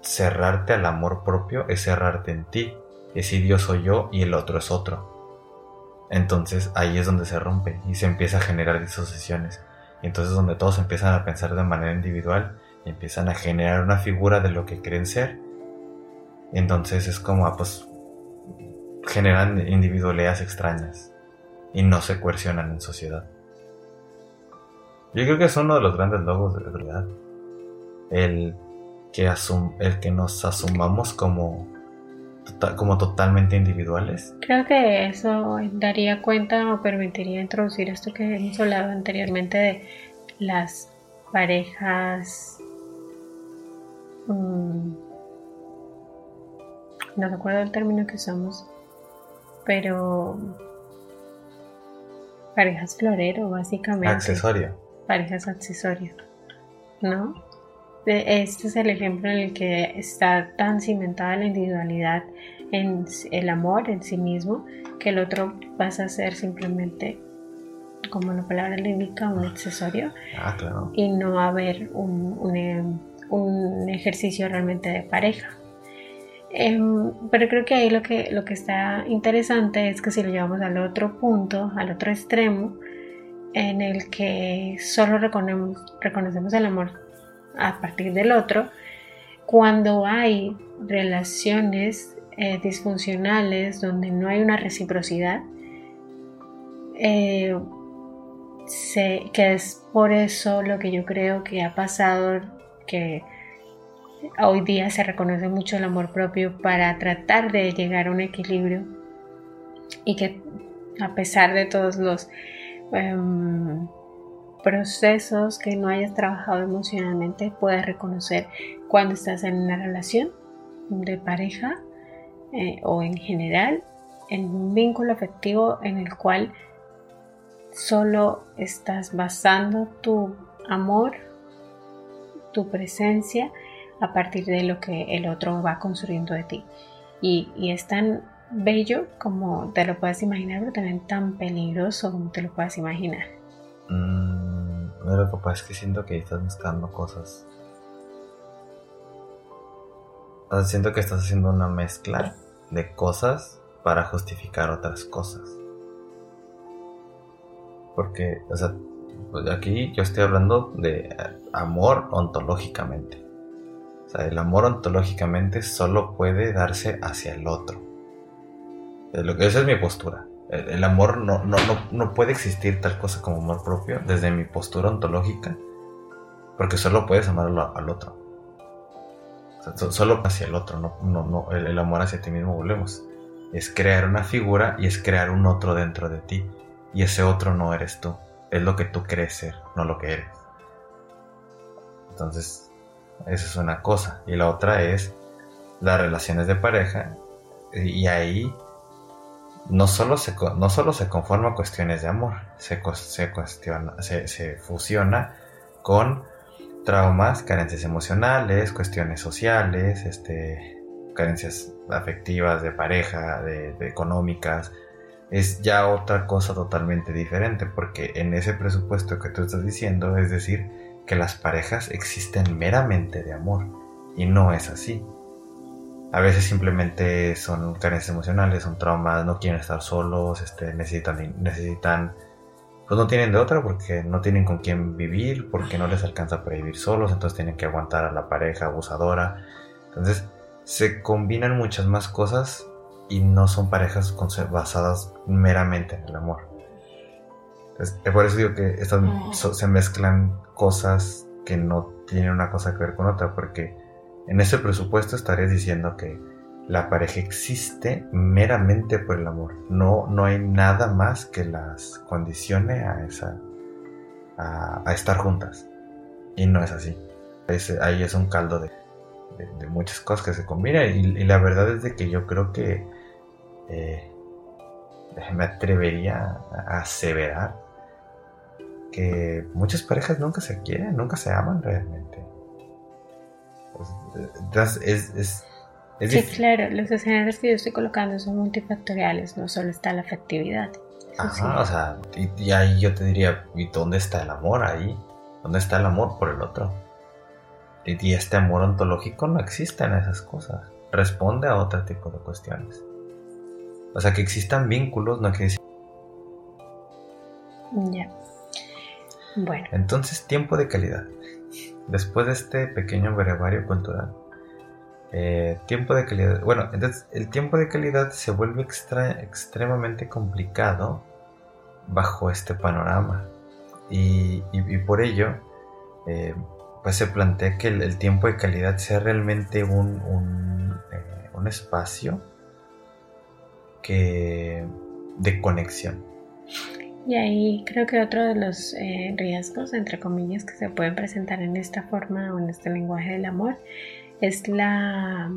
cerrarte al amor propio es cerrarte en ti. Es decir, yo soy yo y el otro es otro. Entonces ahí es donde se rompe y se empieza a generar disociaciones. Y entonces donde todos empiezan a pensar de manera individual y empiezan a generar una figura de lo que creen ser. Entonces es como, ah, pues generan individualidades extrañas y no se coercionan en sociedad. Yo creo que es uno de los grandes logos de la realidad. El que, asum el que nos asumamos como, tota-, como totalmente individuales. Creo que eso daría cuenta o permitiría introducir esto que hemos hablado anteriormente de las parejas. Mm, no recuerdo el término que usamos pero parejas florero, básicamente. Accesorio. Parejas accesorio, ¿no? Este es el ejemplo en el que está tan cimentada la individualidad en el amor en sí mismo que el otro pasa a ser simplemente como la palabra le indica, un accesorio. Ah, claro. Y no va a haber un, un, ejercicio realmente de pareja. Em, pero creo que ahí lo que, lo que está interesante es que si lo llevamos al otro punto, al otro extremo, en el que solo reconocemos, reconocemos el amor a partir del otro, cuando hay relaciones eh, disfuncionales donde no hay una reciprocidad, eh, que es por eso lo que yo creo que ha pasado, que hoy día se reconoce mucho el amor propio para tratar de llegar a un equilibrio y que a pesar de todos los em, procesos que no hayas trabajado emocionalmente, puedes reconocer cuando estás en una relación de pareja eh, o en general en un vínculo afectivo en el cual solo estás basando tu amor, tu presencia a partir de lo que el otro va construyendo de ti. Y, es tan bello como te lo puedes imaginar, pero también tan peligroso como te lo puedes imaginar. Mm, lo que es que siento que estás mezclando cosas. siento que estás haciendo una mezcla de cosas para justificar otras cosas. Porque, o sea, pues, aquí yo estoy hablando de amor ontológicamente. O sea, el amor ontológicamente solo puede darse hacia el otro. Esa es mi postura. El, amor no, no, no, puede existir tal cosa como amor propio desde mi postura ontológica. Porque solo puedes amarlo al otro. Solo hacia el otro, no, no, no el amor hacia ti mismo volvemos. Es crear una figura y es crear un otro dentro de ti y ese otro no eres tú. Es lo que tú crees ser, no lo que eres. Entonces, esa es una cosa. Y la otra es las relaciones de pareja. Y ahí no solo se, no solo se conforma cuestiones de amor, se, se, cuestiona, se, se fusiona con traumas, carencias emocionales, cuestiones sociales, este, carencias afectivas de pareja, de económicas, es ya otra cosa totalmente diferente, porque en ese presupuesto que tú estás diciendo, es decir, que las parejas existen meramente de amor, y no es así. A veces simplemente son carencias emocionales, son traumas, no quieren estar solos, este, necesitan, necesitan, pues no tienen de otra porque no tienen con quién vivir, porque no les alcanza para vivir solos, entonces tienen que aguantar a la pareja abusadora. Entonces se combinan muchas más cosas y no son parejas basadas meramente en el amor. Por eso digo que se mezclan cosas que no tienen una cosa que ver con otra, porque en ese presupuesto estarías diciendo que la pareja existe meramente por el amor. No, no hay nada más que las condicione a, esa, a, estar juntas. Y no es así. ahí es un caldo de, muchas cosas que se combinan. Y, y, la verdad es de que yo creo que eh, me atrevería a aseverar que muchas parejas nunca se quieren, nunca se aman realmente. Pues, es, sí, claro, los escenarios que yo estoy colocando son multifactoriales, no solo está la afectividad. Ajá, o sea, y, ahí yo te diría, ¿y dónde está el amor ahí? ¿Dónde está el amor por el otro? Y, y este amor ontológico no existe en esas cosas, responde a otro tipo de cuestiones. O sea, que existan vínculos no quiere decir... Ya. Bueno. Entonces, tiempo de calidad. Después de este pequeño brevario cultural. Eh, tiempo de calidad. Bueno, entonces el tiempo de calidad se vuelve extremadamente complicado bajo este panorama. Y, por ello, eh, pues se plantea que el, tiempo de calidad sea realmente un, un, eh, un espacio de conexión. Y ahí creo que otro de los eh, riesgos, entre comillas, que se pueden presentar en esta forma o en este lenguaje del amor es la,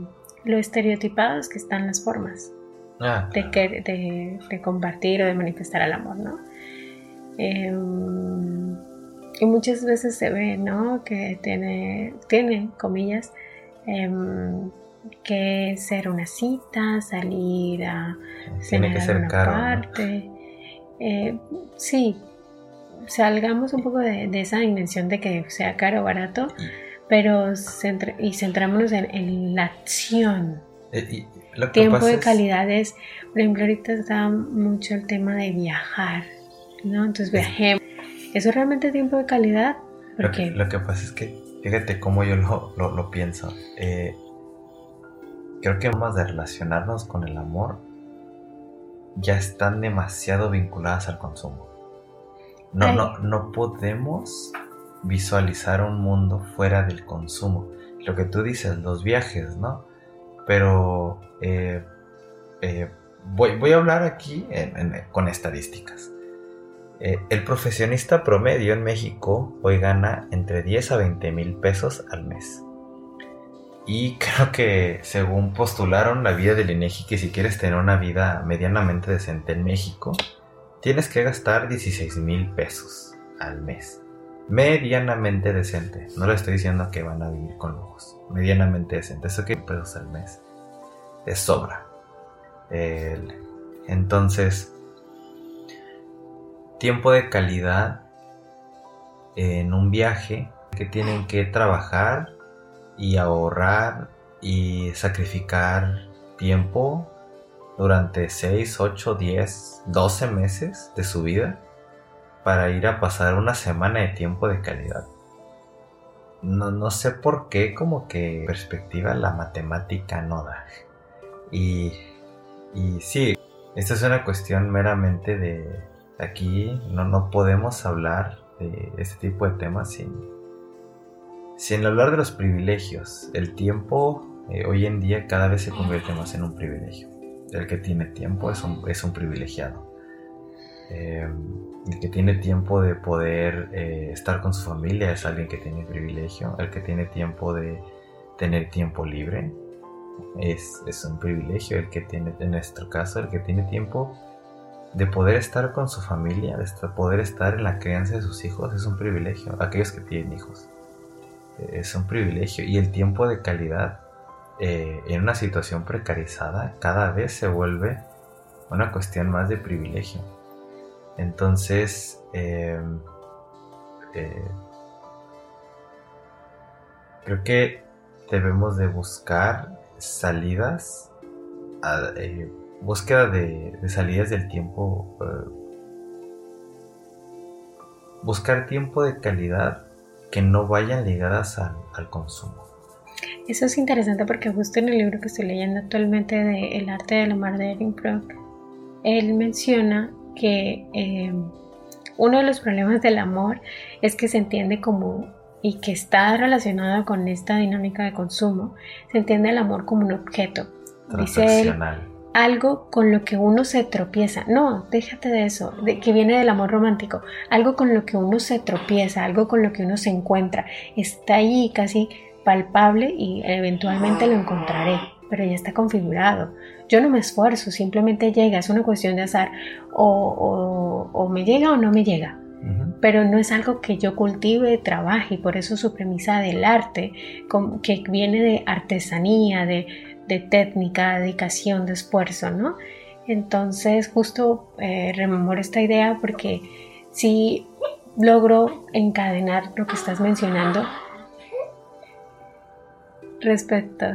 lo estereotipados que están las formas ah, de, de, compartir o de manifestar el amor, ¿no? Em, y muchas veces se ve, ¿no? Que tiene, tiene comillas, em, que ser una cita, salir a Tiene que ser una parte. Eh, sí, salgamos un poco de, esa dimensión de que sea caro o barato, pero y centrámonos en, la acción. Eh, Tiempo de calidad es, por ejemplo, ahorita está mucho el tema de viajar, ¿no? Entonces viajemos. ¿Eso realmente tiempo de calidad? Porque... Lo, que, pasa es que, fíjate cómo yo lo, lo, pienso. Eh, creo que más de relacionarnos con el amor ya están demasiado vinculadas al consumo. No, no, no podemos visualizar un mundo fuera del consumo. Lo que tú dices, los viajes, ¿no? Pero eh, eh, voy, voy, a hablar aquí con estadísticas. Eh, el profesionista promedio en México hoy gana entre 10 a 20 mil pesos al mes. Y creo que según postularon la vida del INEGI, que si quieres tener una vida medianamente decente en México, tienes que gastar 16 mil pesos al mes. Medianamente decente. No le estoy diciendo que van a vivir con lujos. Medianamente decente. Eso que pesos al mes. Es sobra. entonces, tiempo de calidad en un viaje que tienen que trabajar y ahorrar y sacrificar tiempo durante 6, 8, 10, 12 meses de su vida para ir a pasar una semana de tiempo de calidad. No, no sé por qué, como que perspectiva la matemática no da. Y, y sí, esta es una cuestión meramente de, aquí no, no podemos hablar de este tipo de temas sin, sin hablar de los privilegios. El tiempo eh, hoy en día cada vez se convierte más en un privilegio. El que tiene tiempo es un, es un privilegiado. Em, el que tiene tiempo de poder eh, estar con su familia es alguien que tiene privilegio. El que tiene tiempo de tener tiempo libre es, es un privilegio. El que tiene, en nuestro caso, el que tiene tiempo de poder estar con su familia, de poder estar en la crianza de sus hijos, es un privilegio. Aquellos que tienen hijos, es un privilegio. Y el tiempo de calidad eh, en una situación precarizada cada vez se vuelve una cuestión más de privilegio. Entonces, em, eh, creo que debemos de buscar salidas búsqueda de, salidas del tiempo, eh, buscar tiempo de calidad que no vayan ligadas al, consumo. Eso es interesante porque justo en el libro que estoy leyendo actualmente de El arte del amar de Erin Brock, él menciona que eh, uno de los problemas del amor es que se entiende como y que está relacionado con esta dinámica de consumo, se entiende el amor como un objeto. Dice él, algo con lo que uno se tropieza. No, déjate de eso, de, que viene del amor romántico. Algo con lo que uno se tropieza, algo con lo que uno se encuentra. Está ahí casi palpable y eventualmente lo encontraré, pero ya está configurado. Yo no me esfuerzo, simplemente llega, es una cuestión de azar. O, me llega o no me llega. Pero no es algo que yo cultive, trabaje, y por eso su premisa del arte, que viene de artesanía, de, de técnica, dedicación, de esfuerzo, ¿no? Entonces justo eh, rememoro esta idea porque si logro encadenar lo que estás mencionando respecto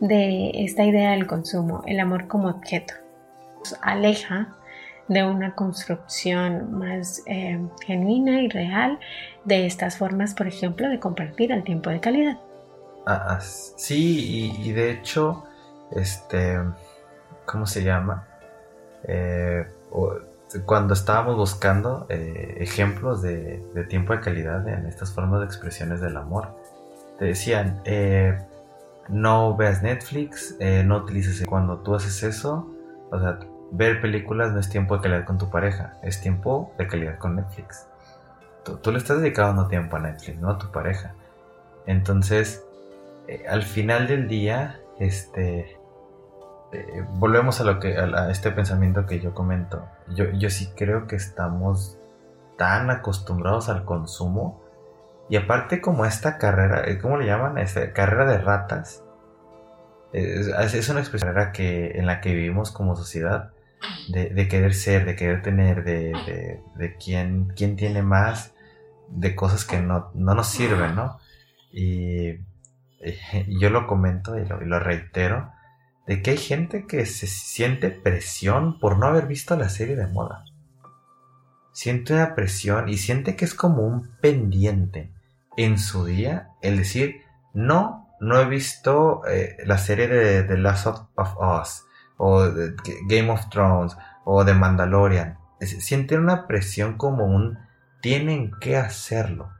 de esta idea del consumo, el amor como objeto. aleja de una construcción más eh, genuina y real de estas formas, por ejemplo, de compartir el tiempo de calidad. Sí, y, de hecho, este, ¿cómo se llama? Eh, cuando estábamos buscando eh, ejemplos de, tiempo de calidad en estas formas de expresiones del amor, te decían, eh, no veas Netflix, no utilices cuando tú haces eso, o sea, ver películas no es tiempo de calidad con tu pareja, es tiempo de calidad con Netflix. Tú le estás dedicando tiempo a Netflix, no a tu pareja. Entonces, eh, al final del día, este, eh, volvemos a lo que a, este pensamiento que yo comento. Yo, yo sí creo que estamos tan acostumbrados al consumo y aparte como esta carrera, eh, ¿cómo le llaman? Esta carrera de ratas. Es, una expresión que, en la que vivimos como sociedad de, querer ser, de querer tener, de, de, quién, quién, tiene más, de cosas que no, nos sirven, ¿no? Y, yo lo comento y lo, reitero, de que hay gente que se siente presión por no haber visto la serie de moda. Siente una presión y siente que es como un pendiente en su día el decir, no, no he visto eh, la serie de The Last of Us o de Game of Thrones o de Mandalorian. Sienten una presión como un tienen que hacerlo.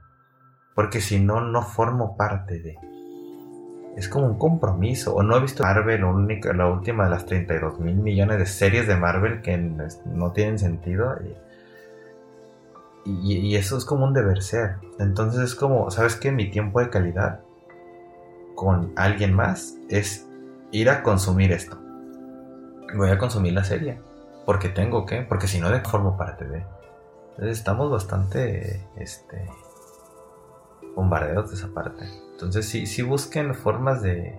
Porque si no, no formo parte de. Es como un compromiso. O no he visto Marvel, única, la última de las 32 mil millones de series de Marvel que no tienen sentido. Y, eso es como un deber ser. Entonces es como, ¿sabes qué? Mi tiempo de calidad con alguien más es ir a consumir esto voy a consumir la serie. Porque tengo que, porque si no, de formo parte de. Entonces estamos bastante este, bombardeados de esa parte. Entonces sí, sí busquen formas de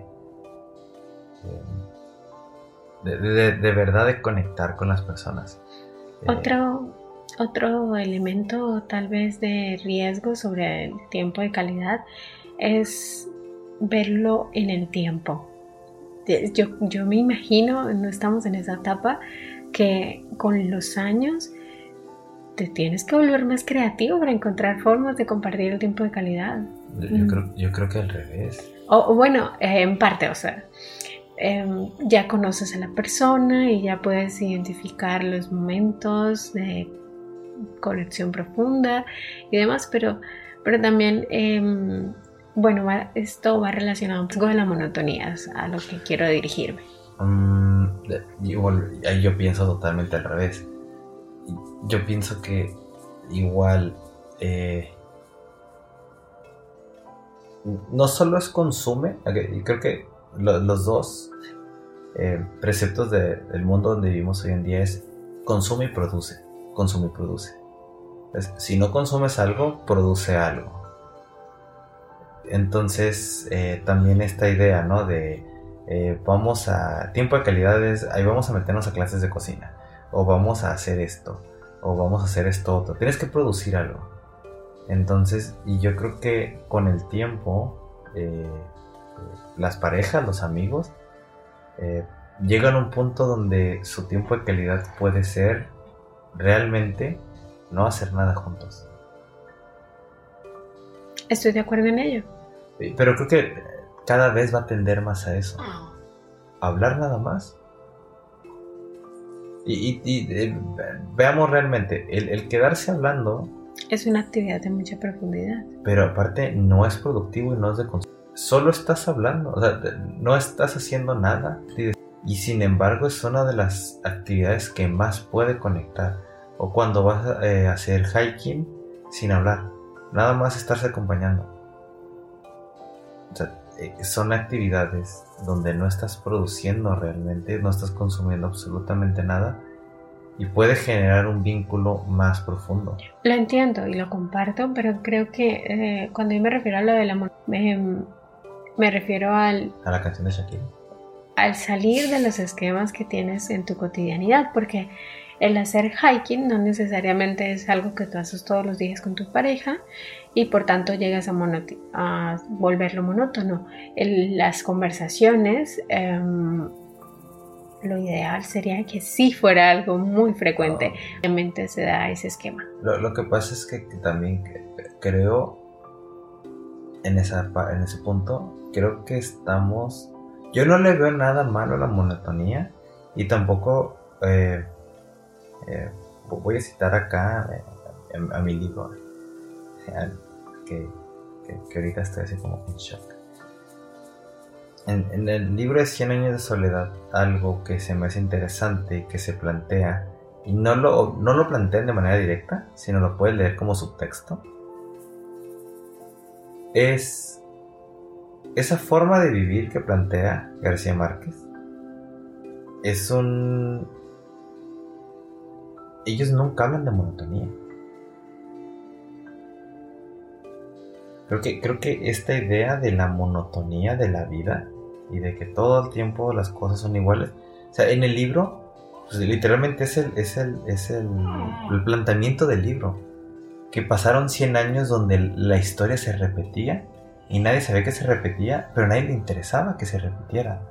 de, verdad de conectar con las personas. Eh, otro, otro elemento tal vez de riesgo sobre el tiempo de calidad es verlo en el tiempo yo, yo me imagino, no estamos en esa etapa, que con los años te tienes que volver más creativo para encontrar formas de compartir el tiempo de calidad. Yo, creo, yo creo, que al revés. O, bueno, eh, en parte, o sea, em, ya conoces a la persona y ya puedes identificar los momentos de conexión profunda y demás, pero, pero también em, bueno, esto va relacionado un poco de la monotonía, a lo que quiero dirigirme. Mm, yo pienso totalmente al revés. Yo pienso que igual eh, no solo es consume, creo que los dos eh, preceptos del mundo donde vivimos hoy en día es consume y produce, consume y produce. si no consumes algo, produce algo. Entonces, eh, también esta idea, ¿no? De eh, vamos a tiempo de calidades, ahí vamos a meternos a clases de cocina, o vamos a hacer esto, o vamos a hacer esto otro. Tienes que producir algo. Entonces, y yo creo que con el tiempo, eh, las parejas, los amigos, llegan a un punto donde su tiempo de calidad puede ser realmente no hacer nada juntos. Estoy de acuerdo en ello. Pero creo que cada vez va a tender más a eso. Hablar nada más. Y, eh, veamos realmente, el, quedarse hablando... Es una actividad de mucha profundidad. Pero aparte no es productivo y no es de Solo estás hablando, o sea, no estás haciendo nada. Y sin embargo es una de las actividades que más puede conectar. O cuando vas eh, a hacer hiking sin hablar nada más estarse acompañando. Eh, son actividades donde no estás produciendo realmente, no estás consumiendo absolutamente nada y puede generar un vínculo más profundo. Lo entiendo y lo comparto, pero creo que eh, cuando yo me refiero a lo de la me, me refiero al... A la canción de Shakira. Al salir de los esquemas que tienes en tu cotidianidad, porque el hacer hiking no necesariamente es algo que tú haces todos los días con tu pareja y por tanto llegas a, volverlo monótono. las conversaciones, em, lo ideal sería que sí fuera algo muy frecuente. Obviamente se da ese esquema. Lo, que pasa es que, también creo, en, esa, en ese punto, creo que estamos... Yo no le veo nada malo a la monotonía y tampoco... Eh, eh, voy a citar acá eh, a, mi libro, que, ahorita estoy así como en shock. En, el libro de 100 años de soledad, algo que se me hace interesante que se plantea, y no lo, no lo plantean de manera directa, sino lo puedes leer como subtexto, es esa forma de vivir que plantea García Márquez. Es un ellos nunca hablan de monotonía. Creo que, creo que esta idea de la monotonía de la vida y de que todo el tiempo las cosas son iguales. O sea, en el libro pues, literalmente es, el, es, el, es el, el planteamiento del libro. Que pasaron 100 años donde la historia se repetía y nadie sabía que se repetía, pero a nadie le interesaba que se repitiera.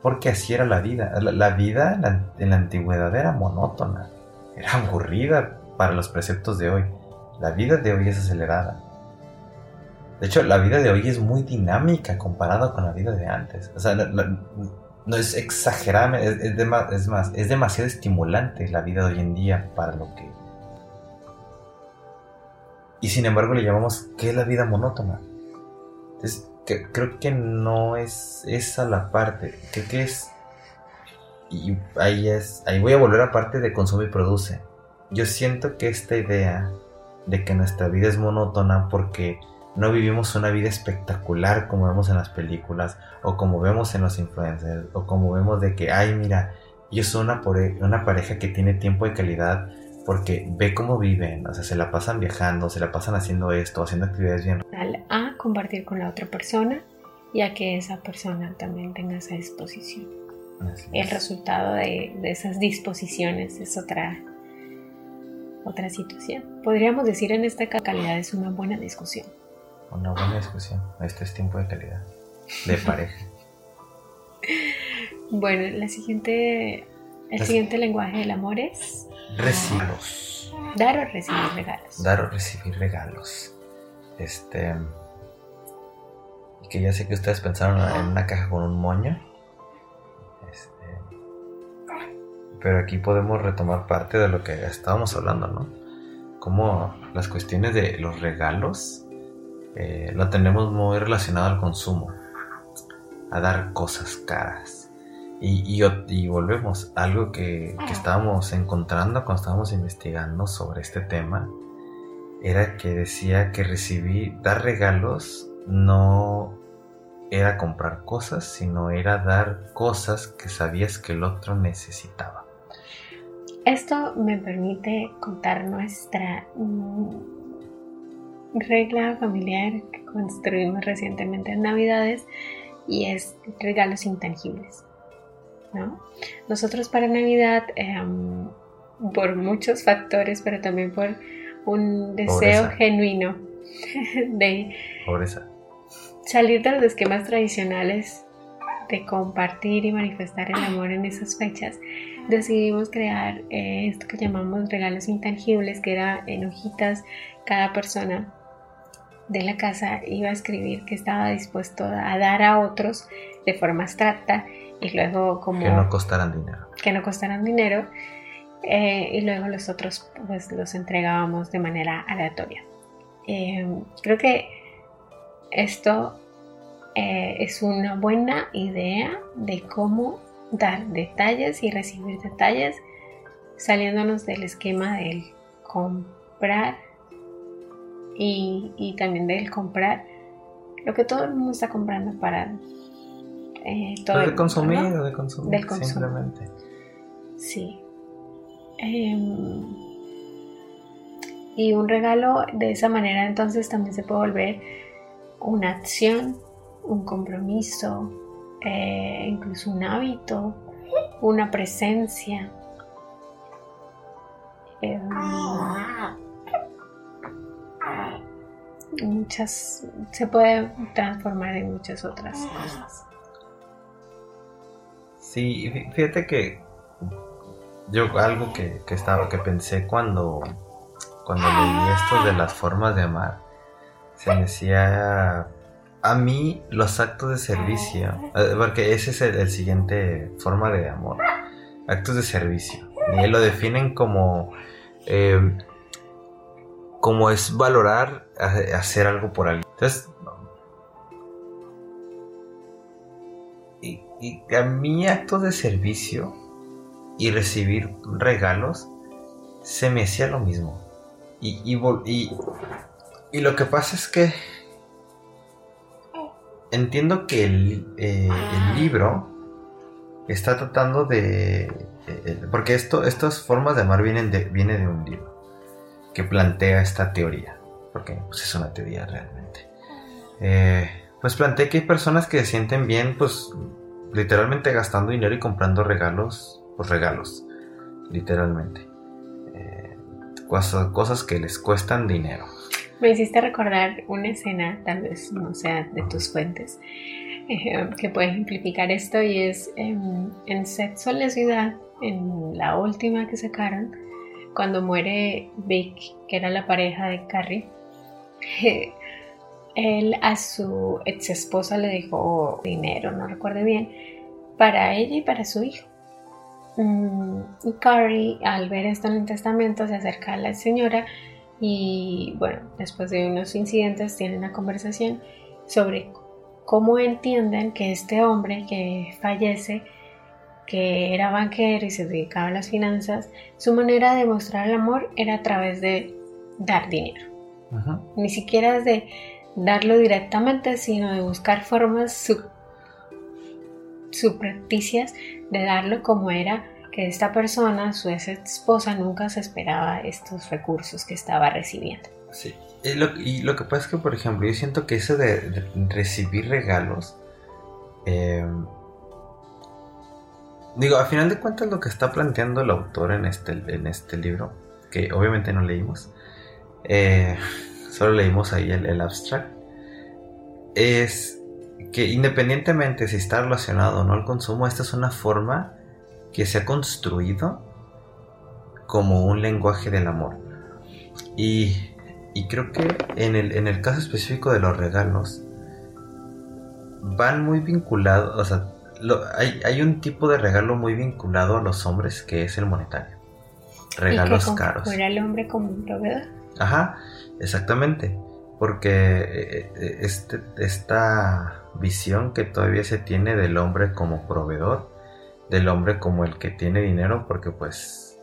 Porque así era la vida. La, vida en la, antigüedad era monótona, era aburrida para los preceptos de hoy. La vida de hoy es acelerada. De hecho, la vida de hoy es muy dinámica comparada con la vida de antes. O sea, no, es exagerada, es, es, más, es demasiado estimulante la vida de hoy en día para lo que... Y sin embargo le llamamos, ¿qué es la vida monótona? Entonces, creo que no es esa la parte. Que, que es... Y ahí es... Ahí voy a volver a parte de consumo y produce. Yo siento que esta idea de que nuestra vida es monótona porque no vivimos una vida espectacular como vemos en las películas o como vemos en los influencers o como vemos de que, ay, mira, yo soy una, una pareja que tiene tiempo de calidad porque ve cómo viven, o sea, se la pasan viajando, se la pasan haciendo esto, haciendo actividades bien. A compartir con la otra persona y a que esa persona también tenga esa disposición. El resultado de, de esas disposiciones es otra otra situación. Podríamos decir en esta calidad es una buena discusión. Una buena discusión. Este es tiempo de calidad. De pareja. bueno, la siguiente, el siguiente lenguaje del amor es... Recibos. Dar o recibir regalos. Dar o recibir regalos. Este... Que ya sé que ustedes pensaron en una caja con un moño. Este, pero aquí podemos retomar parte de lo que estábamos hablando, ¿no? Como las cuestiones de los regalos eh, lo tenemos muy relacionado al consumo, a dar cosas caras. Y, y, volvemos, algo que, que, estábamos encontrando cuando estábamos investigando sobre este tema, era que decía que recibir, dar regalos no era comprar cosas, sino era dar cosas que sabías que el otro necesitaba. Esto me permite contar nuestra regla familiar que construimos recientemente en Navidades y es regalos intangibles. Nosotros para Navidad, em, por muchos factores, pero también por un deseo genuino de salir de los esquemas tradicionales de compartir y manifestar el amor en esas fechas, decidimos crear eh, esto que llamamos regalos intangibles, que era en hojitas cada persona de la casa iba a escribir que estaba dispuesto a dar a otros de forma abstracta y luego como... Que no costaran dinero. Que no costaran dinero eh, y luego los otros pues los entregábamos de manera aleatoria. Eh, creo que esto eh, es una buena idea de cómo dar detalles y recibir detalles saliéndonos del esquema del comprar y, también del comprar lo que todo el mundo está comprando para eh, todo de consumir de consumir del consumo. simplemente. Sí. Em, y un regalo de esa manera entonces también se puede volver una acción un compromiso eh, incluso un hábito una presencia. Em, muchas, se puede transformar en muchas otras cosas. Sí, fíjate que yo algo que, estaba, que pensé cuando, cuando leí esto de las formas de amar, se me decía a mí los actos de servicio, eh, porque ese es el, siguiente forma de amor, actos de servicio. Y lo definen como eh, como es valorar hacer algo por alguien. Entonces, y, a mí actos de servicio y recibir regalos se me hacía lo mismo. Y, y, y, lo que pasa es que entiendo que el, eh, libro está tratando de... Eh, eh, porque esto, estas formas de amar vienen de, viene de un libro que plantea esta teoría, porque pues, es una teoría realmente. Eh, pues plantea que hay personas que se sienten bien, pues literalmente gastando dinero y comprando regalos, pues regalos, literalmente. Eh, cosas, cosas que les cuestan dinero. Me hiciste recordar una escena, tal vez no sea de tus fuentes, eh, que puede ejemplificar esto y es en, en Sexo en la ciudad, en la última que sacaron, cuando muere Vic, que era la pareja de Carrie, él a su ex esposa le dejó dinero, no recuerdo bien, para ella y para su hijo. Mm, y Carrie, al ver esto en el testamento, se acerca a la señora y, bueno, después de unos incidentes, tienen una conversación sobre cómo entienden que este hombre que fallece, que era banquero y se dedicaba a las finanzas, su manera de mostrar el amor era a través de dar dinero. Ni siquiera es de darlo directamente, sino de buscar formas sub subrepticias de darlo como era que esta persona, su ex esposa, nunca se esperaba estos recursos que estaba recibiendo. Sí, y lo, que pasa es que, por ejemplo, yo siento que eso de, recibir regalos, em, digo, a final de cuentas lo que está planteando el autor en este, en este libro, que obviamente no leímos, eh, solo leímos ahí el, el abstract, es que independientemente si está relacionado o no al consumo, esta es una forma que se ha construido como un lenguaje del amor. Y, creo que en el, caso específico de los regalos, van muy vinculados, o sea, hay, un tipo de regalo muy vinculado a los hombres que es el monetario. Regalos caros. Fuera el hombre como un proveedor. Ajá, exactamente. Porque eh, eh, este, esta visión que todavía se tiene del hombre como proveedor, del hombre como el que tiene dinero, porque pues,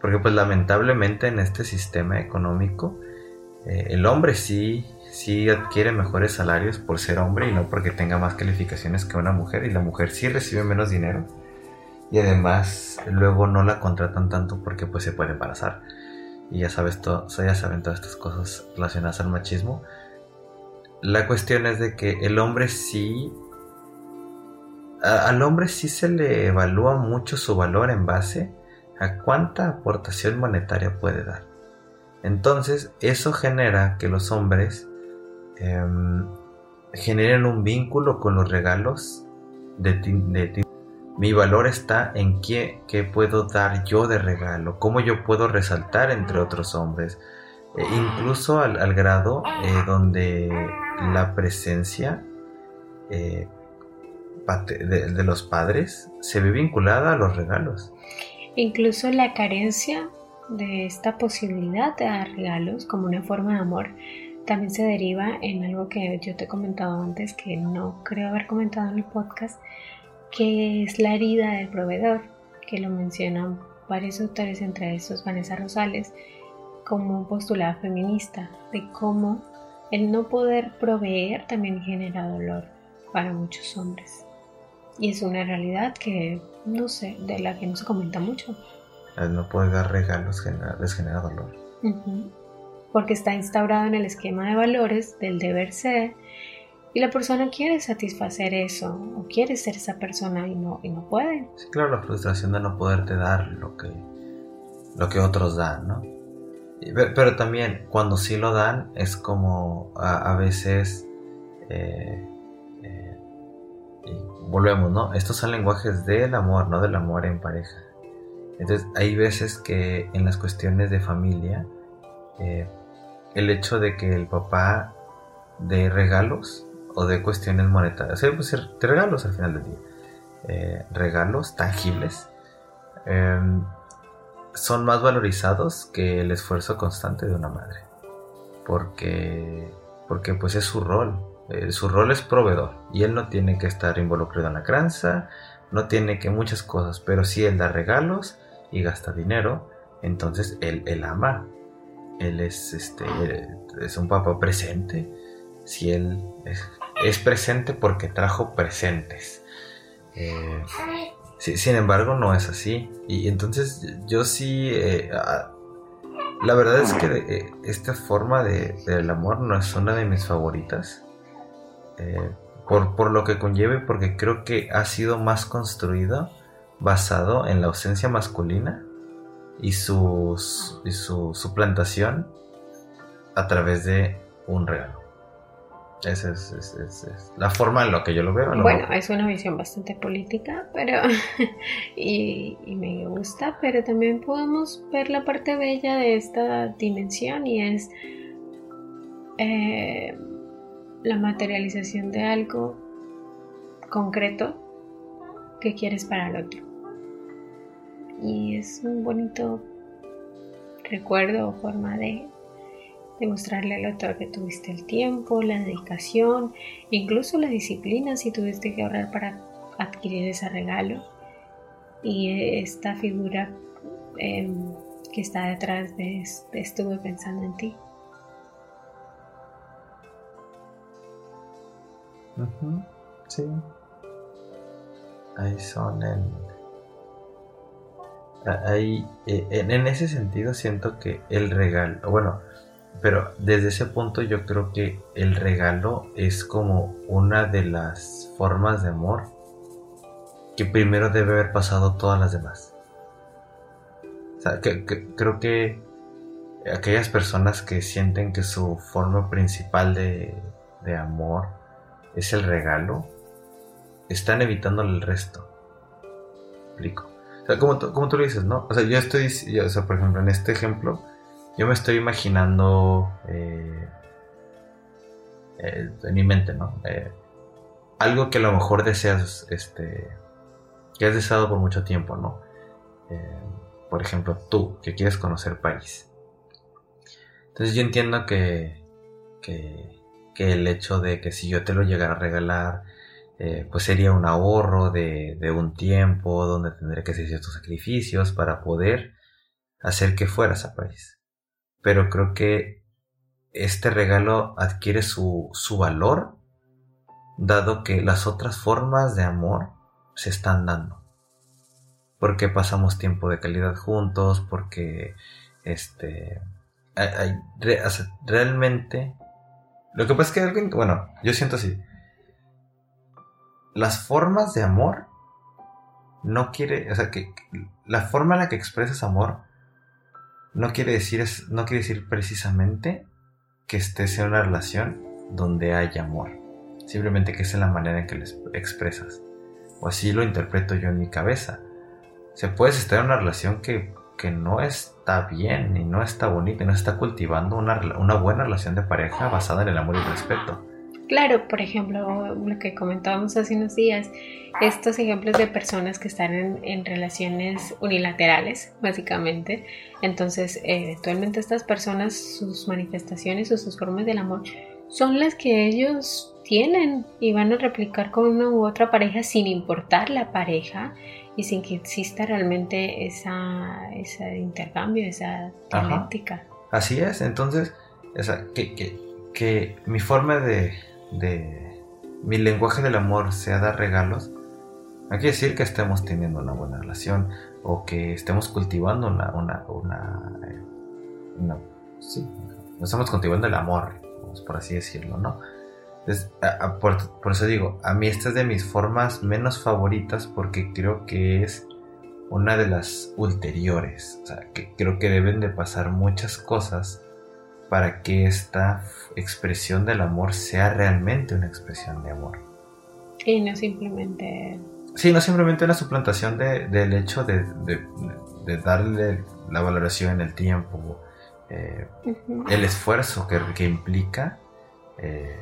porque pues lamentablemente en este sistema económico, eh, el hombre sí, sí adquiere mejores salarios por ser hombre y no porque tenga más calificaciones que una mujer, y la mujer sí recibe menos dinero, y además luego no la contratan tanto porque pues se puede embarazar. Y ya sabes todo, ya saben todas estas cosas relacionadas al machismo. La cuestión es de que el hombre sí al hombre sí se le evalúa mucho su valor en base a cuánta aportación monetaria puede dar. Entonces, eso genera que los hombres em, generen un vínculo con los regalos de ti. Mi valor está en qué, puedo dar yo de regalo, cómo yo puedo resaltar entre otros hombres. E incluso al, grado eh, donde la presencia eh, de, los padres se ve vinculada a los regalos. Incluso la carencia de esta posibilidad de dar regalos como una forma de amor también se deriva en algo que yo te he comentado antes que no creo haber comentado en el podcast, que es la herida del proveedor, que lo mencionan varios autores, entre esos Vanessa Rosales, como un postulado feminista, de cómo el no poder proveer también genera dolor para muchos hombres. Y es una realidad que, no sé, de la que no se comenta mucho. El no poder dar regalos les genera dolor. Porque está instaurado en el esquema de valores del deber ser y la persona quiere satisfacer eso o quiere ser esa persona y no, y no puede. Sí, claro, la frustración de no poderte dar lo que, lo que otros dan, ¿no? Pero, también cuando sí lo dan es como a, veces eh, volvemos, ¿no? Estos son lenguajes del amor, no del amor en pareja. Entonces hay veces que en las cuestiones de familia, eh, el hecho de que el papá de regalos o de cuestiones monetarias, o sea, de regalos al final del día, eh, regalos tangibles, em, son más valorizados que el esfuerzo constante de una madre. Porque, porque pues es su rol, eh, su rol es proveedor y él no tiene que estar involucrado en la crianza, no tiene que muchas cosas, pero si él da regalos y gasta dinero, entonces él, él ama. Él es, este, es un papá presente. Si él es, presente porque trajo presentes. Eh, sin embargo, no es así. Y entonces yo sí... Eh, la verdad es que esta forma de, del amor no es una de mis favoritas. Eh, por, lo que conlleve, porque creo que ha sido más construido basado en la ausencia masculina y, sus, y su suplantación a través de un regalo. Esa es, la forma en la que yo lo veo. bueno, es una visión bastante política, pero y, me gusta, pero también podemos ver la parte bella de esta dimensión y es eh, la materialización de algo concreto que quieres para el otro. Y es un bonito recuerdo o forma de demostrarle al otro que tuviste el tiempo, la dedicación, incluso la disciplina si tuviste que ahorrar para adquirir ese regalo. Y esta figura em, que está detrás de, estuve pensando en ti. Sí. Ahí son. Ahí, eh, en, ese sentido siento que el regalo, bueno, pero desde ese punto yo creo que el regalo es como una de las formas de amor que primero debe haber pasado todas las demás. O sea, creo que aquellas personas que sienten que su forma principal de, de amor es el regalo, están evitando el resto. Explico. O sea, como, como tú lo dices, ¿no? O sea, yo estoy, o sea, por ejemplo, en este ejemplo, yo me estoy imaginando eh, eh, en mi mente, ¿no? Eh, algo que a lo mejor deseas, este, que has deseado por mucho tiempo, ¿no? por ejemplo, tú, que quieres conocer París. Entonces yo entiendo que, que, el hecho de que si yo te lo llegara a regalar, pues sería un ahorro de, de, un tiempo donde tendré que hacer ciertos sacrificios para poder hacer que fueras a París pero creo que este regalo adquiere su, valor dado que las otras formas de amor se están dando. Porque pasamos tiempo de calidad juntos, porque este realmente lo que pasa es que alguien, bueno, yo siento así. Las formas de amor no quiere, o sea, que la forma en la que expresas amor no quiere decir, no quiere decir precisamente que estés en una relación donde hay amor. Simplemente que es la manera en que les expresas. O así lo interpreto yo en mi cabeza. Se puede estar en una relación que, que, no está bien y no está bonita y no está cultivando una, una buena relación de pareja basada en el amor y el respeto. Claro, por ejemplo, lo que comentábamos hace unos días, estos ejemplos de personas que están en, relaciones unilaterales, básicamente. Entonces, eventualmente estas personas, sus manifestaciones o sus formas del amor son las que ellos tienen y van a replicar con una u otra pareja sin importar la pareja y sin que exista realmente esa, ese intercambio, esa dialéctica. Así es, entonces, esa, que, que, que mi forma de, de mi lenguaje del amor sea dar regalos, no quiere decir que estemos teniendo una buena relación o que estemos cultivando una, una, una, eh, sí, estamos cultivando el amor, por así decirlo, ¿no? por, eso digo, a mí esta es de mis formas menos favoritas porque creo que es una de las ulteriores, que creo que deben de pasar muchas cosas para que esta expresión del amor sea realmente una expresión de amor. Y no simplemente... Sí, no simplemente una suplantación del hecho de, darle la valoración, el tiempo, eh, el esfuerzo que, implica eh,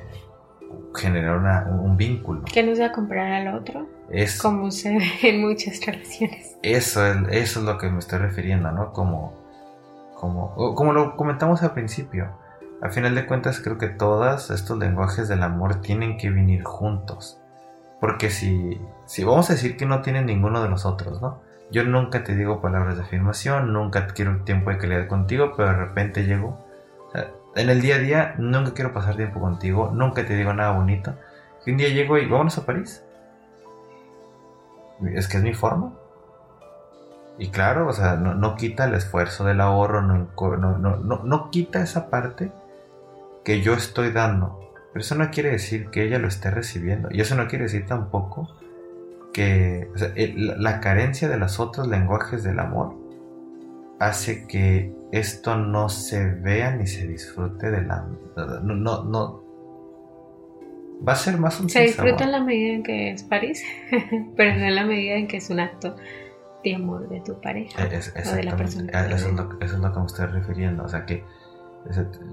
generar un vínculo. Que no sea comprar al otro. Es, como se ve en muchas relaciones. Eso es, eso es lo que me estoy refiriendo, ¿no? Como como, como lo comentamos al principio, al final de cuentas creo que todos estos lenguajes del amor tienen que venir juntos. Porque si, si vamos a decir que no tienen ninguno de los otros, ¿no? Yo nunca te digo palabras de afirmación, nunca quiero tiempo de calidad contigo, pero de repente llego. en el día a día nunca quiero pasar tiempo contigo, nunca te digo nada bonito. Y un día llego y vámonos a París. Es que es mi forma. Y claro, o sea, no, quita el esfuerzo del ahorro, no, no, no, quita esa parte que yo estoy dando. Pero eso no quiere decir que ella lo esté recibiendo. Y eso no quiere decir tampoco que la carencia de los otros lenguajes del amor hace que esto no se vea ni se disfrute de la... No, no, no va a ser más un Se disfruta en la medida en que es París, pero no en la medida en que es un acto de amor de tu pareja o de la persona. eso, es lo, eso es lo que me estoy refiriendo, o sea que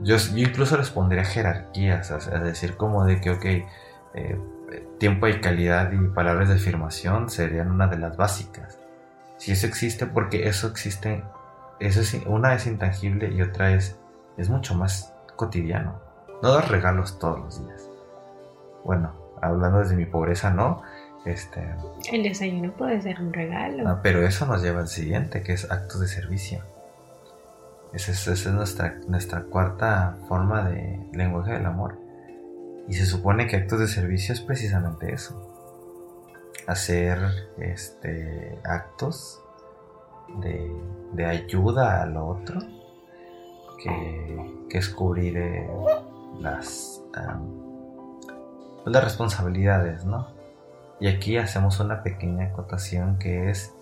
yo, incluso les pondría jerarquías, es decir, como de que, ok, eh, tiempo y calidad y palabras de afirmación serían una de las básicas. Si eso existe, porque eso existe, eso es, una es intangible y otra es, es mucho más cotidiano. No das regalos todos los días. Bueno, hablando desde mi pobreza, no. Este, el desayuno puede ser un regalo. pero eso nos lleva al siguiente, que es actos de servicio. Esa es, nuestra, nuestra cuarta forma de lenguaje del amor. Y se supone que actos de servicio es precisamente eso. Hacer este, actos de, ayuda al otro, que, es cubrir eh, las, las responsabilidades, ¿no? Y aquí hacemos una pequeña acotación que es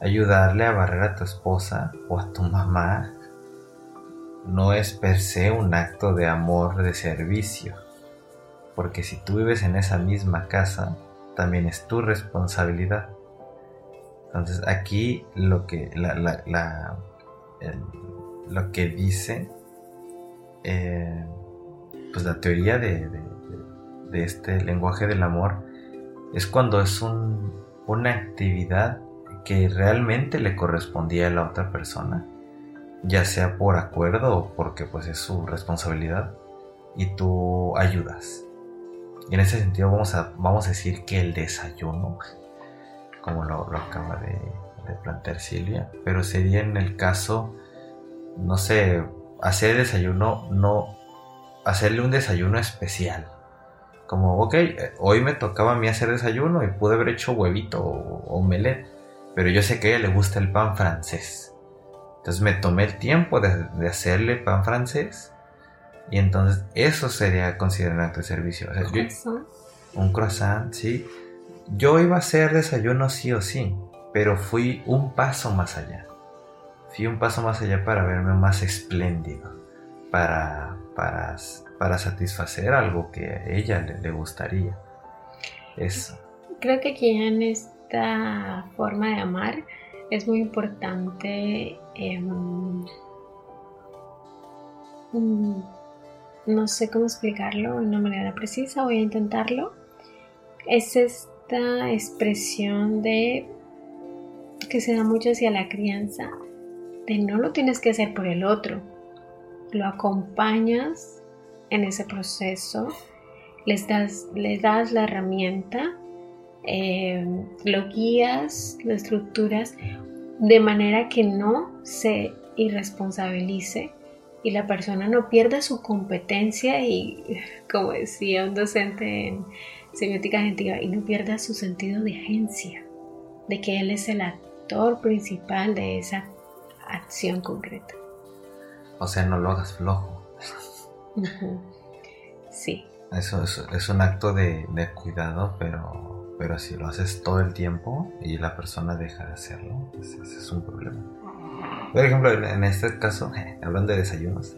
ayudarle a barrer a tu esposa o a tu mamá no es per se un acto de amor de servicio, porque si tú vives en esa misma casa, también es tu responsabilidad. Entonces aquí lo que, la, lo que dice, eh, pues la teoría de, de, este lenguaje del amor es cuando es un, una actividad que realmente le correspondía a la otra persona ya sea por acuerdo o porque pues es su responsabilidad y tú ayudas. Y en ese sentido vamos a, vamos a decir que el desayuno, como lo, acaba de, plantear Silvia, pero sería en el caso, no sé, hacer desayuno, no, hacerle un desayuno especial. Como, ok, hoy me tocaba a mí hacer desayuno y pude haber hecho huevito o omelette, pero yo sé que a ella le gusta el pan francés entonces me tomé el tiempo de, hacerle pan francés. Y entonces eso sería considerado un acto de servicio. un croissant, sí. Yo iba a hacer desayuno sí o sí, pero fui un paso más allá. Fui un paso más allá para verme más espléndido, para, para, para satisfacer algo que a ella le, le gustaría. Eso. Creo que aquí en esta forma de amar es muy importante, em, mm, no sé cómo explicarlo de una manera precisa, voy a intentarlo. Es esta expresión de que se da mucho hacia la crianza, de no lo tienes que hacer por el otro, lo acompañas en ese proceso, les das, das la herramienta eh, lo guías, lo estructuras de manera que no se irresponsabilice y la persona no pierda su competencia y, como decía un docente en semiótica gentiva, y no pierda su sentido de agencia, de que él es el actor principal de esa acción concreta. O sea, no lo hagas flojo. Sí. Eso es, un acto de cuidado, pero pero si lo haces todo el tiempo y la persona deja de hacerlo, pues ese es un problema. Por ejemplo, en este caso, hablando de desayunos,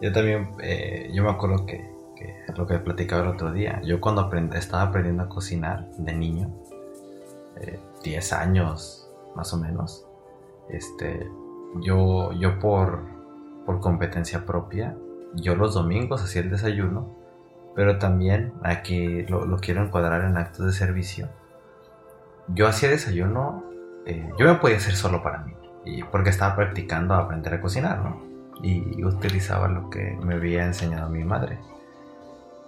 yo también, eh, yo me acuerdo que, lo que platicaba el otro día, yo cuando estaba aprendiendo a cocinar de niño, 10 eh, años más o menos, este, yo, yo por, por competencia propia, yo los domingos hacía el desayuno pero también aquí lo, quiero encuadrar en actos de servicio. Yo hacía desayuno, eh, yo me podía hacer solo para mí, y porque estaba practicando a aprender a cocinar, ¿no? Y utilizaba lo que me había enseñado mi madre.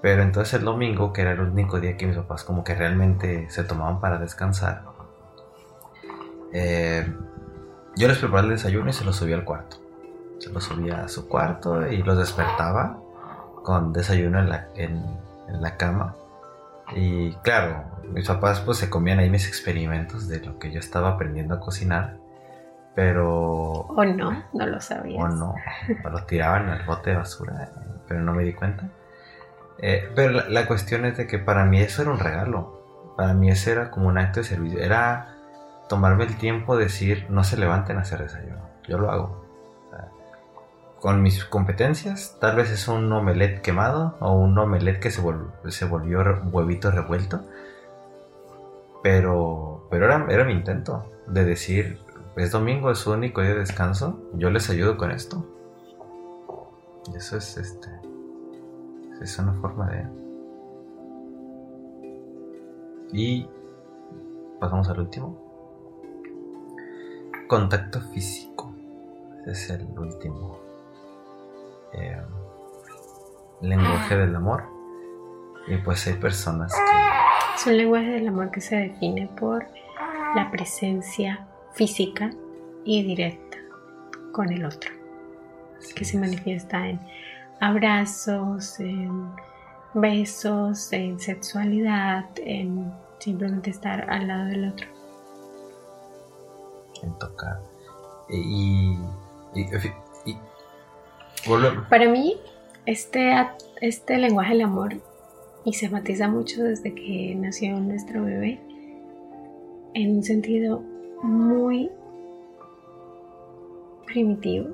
Pero entonces el domingo, que era el único día que mis papás como que realmente se tomaban para descansar, eh, yo les preparaba el desayuno y se los subía al cuarto. Se los subía a su cuarto y los despertaba con desayuno en la, en, la cama. Y claro, mis papás pues se comían ahí mis experimentos de lo que yo estaba aprendiendo a cocinar. Pero... O no, no lo sabías. O no, o lo tiraban al bote de basura, pero no me di cuenta. Eh, pero la, cuestión es de que para mí eso era un regalo. Para mí eso era como un acto de servicio. Era tomarme el tiempo de decir, no se levanten a hacer desayuno. Yo lo hago. Con mis competencias, tal vez es un omelette quemado o un omelette que se, se volvió huevito revuelto. Pero, pero era, era mi intento de decir, es domingo, es su único día de descanso, yo les ayudo con esto. Y eso es este. Es una forma de. Y pasamos al último. Contacto físico. Ese es el último. Eh, lenguaje del amor. Y pues hay personas que... Es un lenguaje del amor que se define por la presencia física y directa con el otro. que se manifiesta en abrazos, en besos, en sexualidad, en simplemente estar al lado del otro. En tocar. Y, Para mí, este, este lenguaje del amor, y se matiza mucho desde que nació nuestro bebé, en un sentido muy primitivo,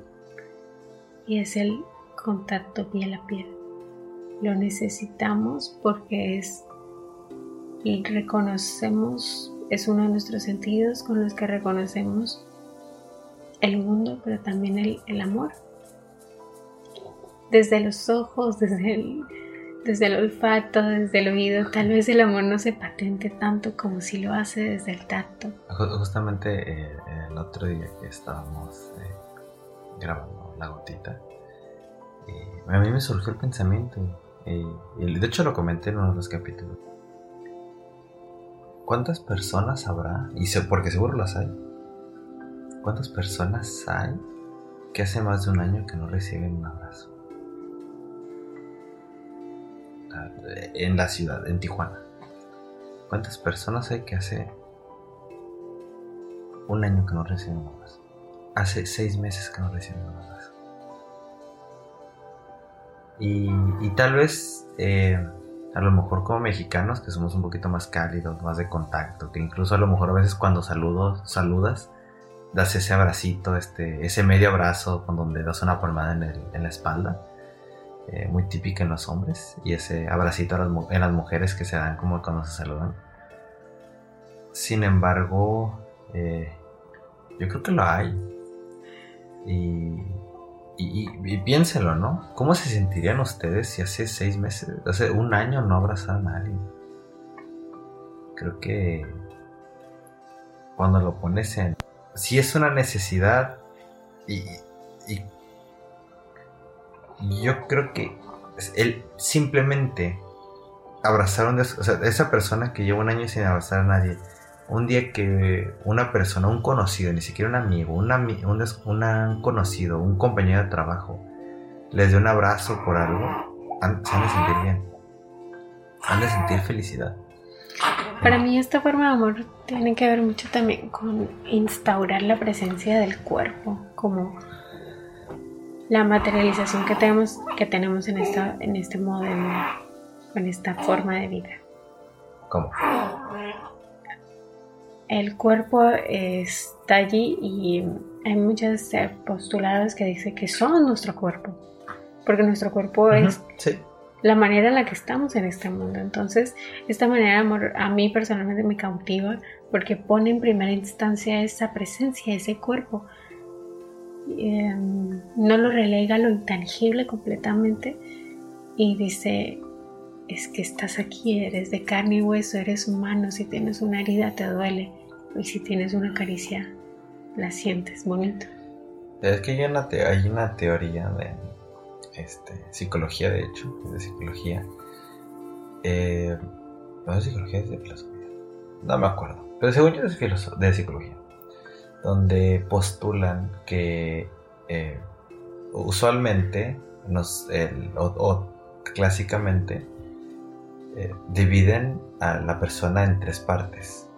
y es el contacto piel a piel. Lo necesitamos porque es reconocemos, es uno de nuestros sentidos con los que reconocemos el mundo, pero también el, el amor. Desde los ojos, desde el, desde el olfato, desde el oído, tal vez el amor no se patente tanto como si lo hace desde el tacto. Justamente eh, el otro día que estábamos eh, grabando la gotita, eh, a mí me surgió el pensamiento, y de hecho lo comenté en uno de los capítulos. ¿Cuántas personas habrá? Y sé, porque seguro las hay. ¿Cuántas personas hay que hace más de un año que no reciben un abrazo? Ah, en la ciudad, en Tijuana. ¿Cuántas personas hay que hace un año que no reciben abrazo? Hace seis meses que no reciben abrazo. Y, tal vez eh, a lo mejor como mexicanos que somos un poquito más cálidos, más de contacto, que incluso a lo mejor a veces cuando saludo, saludas, das ese abracito, este, ese medio abrazo con donde das una palmada en, la espalda, eh, muy típica en los hombres, y ese abracito en las mujeres que se dan como cuando se saludan. Sin embargo, eh, yo creo que lo hay. Y y, piénselo, ¿no? ¿Cómo se sentirían ustedes si hace seis meses, hace un año no abrazaban a alguien? Creo que cuando lo pones en... Si es una necesidad y yo creo que él simplemente abrazar a o sea, esa persona que lleva un año sin abrazar a nadie un día que una persona, un conocido, ni siquiera un amigo, un, un, conocido, un compañero de trabajo, les dé un abrazo por algo, se han de sentir bien. Han de sentir felicidad. Para mí esta forma de amor tiene que ver mucho también con instaurar la presencia del cuerpo, como la materialización que tenemos, que tenemos en, esta, en este modelo, con esta forma de vida. ¿Cómo? el cuerpo está allí y hay muchos postulados que dicen que son nuestro cuerpo, porque nuestro cuerpo es la manera en la que estamos en este mundo. Entonces, esta manera de amor a mí personalmente me cautiva porque pone en primera instancia esa presencia, ese cuerpo. Em, no lo relega lo intangible completamente y dice, es que estás aquí, eres de carne y hueso, eres humano, si tienes una herida te duele y si tienes una caricia la sientes bonito. Es que hay una, hay una teoría de este, psicología, de hecho, de psicología. Eh, no es psicología, es de filosofía. No me acuerdo. Pero según yo es de psicología. Donde postulan que eh, usualmente o clásicamente eh, dividen a la persona en tres partes.